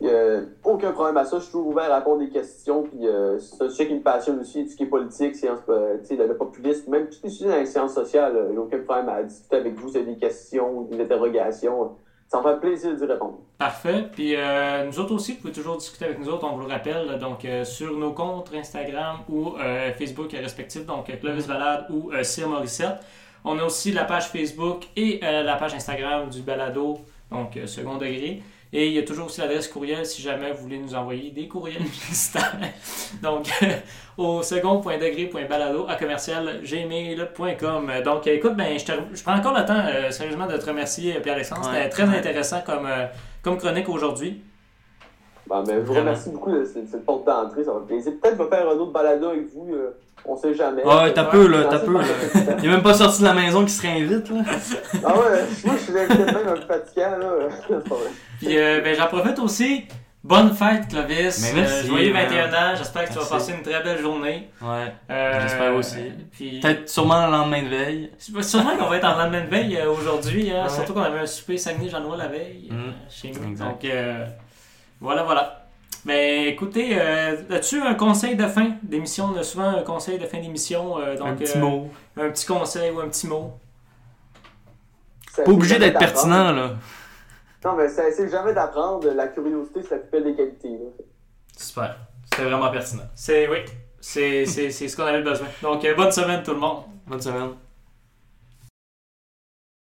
Il n'y a aucun problème à ça. Je suis toujours ouvert à répondre des questions. Puis, euh, c'est un sujet qui me passionne aussi, tout ce qui est politique, science, euh, le, le populisme, même tous les sujets dans les sciences sociales. euh, Il n'y a aucun problème à discuter avec vous. Si vous avez des questions des interrogations, ça me fait plaisir d'y répondre. Parfait. Puis euh, nous autres aussi, vous pouvez toujours discuter avec nous autres, on vous le rappelle, donc euh, sur nos comptes Instagram ou euh, Facebook respectifs, donc Clovis Balade ou euh, Cyr Morissette. On a aussi la page Facebook et euh, la page Instagram du balado, donc euh, second degré. Et il y a toujours aussi l'adresse courriel si jamais vous voulez nous envoyer des courriels publicitaires. Donc, au second.degré.balado à commercial gmail.com. Donc, écoute, ben, je, te- je prends encore le temps, euh, sérieusement, de te remercier, Pierre-Alexandre. C'était très Ouais. intéressant comme, euh, comme chronique aujourd'hui. Bon, ben, je vous remercie beaucoup de cette, cette porte d'entrée, ça va me plaisir. Peut-être que je vais faire un autre balado avec vous, euh, on sait jamais. Ouais, t'as peu, là, t'as peu, Il est même pas sorti de la maison qui se réinvite, là. Ah ouais, moi je suis même un peu fatiguant, là. Puis, euh, ben, j'en profite aussi. Bonne fête, Clovis. Mais merci, Euh, joyeux man. 21 ans. J'espère que tu vas passer une très belle journée. Ouais. Euh, J'espère aussi. Puis, Peut-être sûrement le lendemain de veille. Sûrement qu'on va être en lendemain de veille euh, aujourd'hui, hein, Ouais. surtout qu'on avait un souper Saguenay-Jean-Noël la veille euh, Mm. chez nous. Exact. Donc euh, voilà, voilà. Ben écoutez, euh, as-tu un conseil de fin d'émission? On a souvent un conseil de fin d'émission. euh, donc, un petit euh, mot. Un petit conseil ou un petit mot. Ça Pas obligé d'être pertinent, là. Non, mais ça essaie jamais d'apprendre. La curiosité, la plus belle des qualités. là. Super. C'était vraiment pertinent. C'est oui, c'est c'est- c'est ce qu'on avait besoin. Donc euh, bonne semaine tout le monde. Bonne semaine.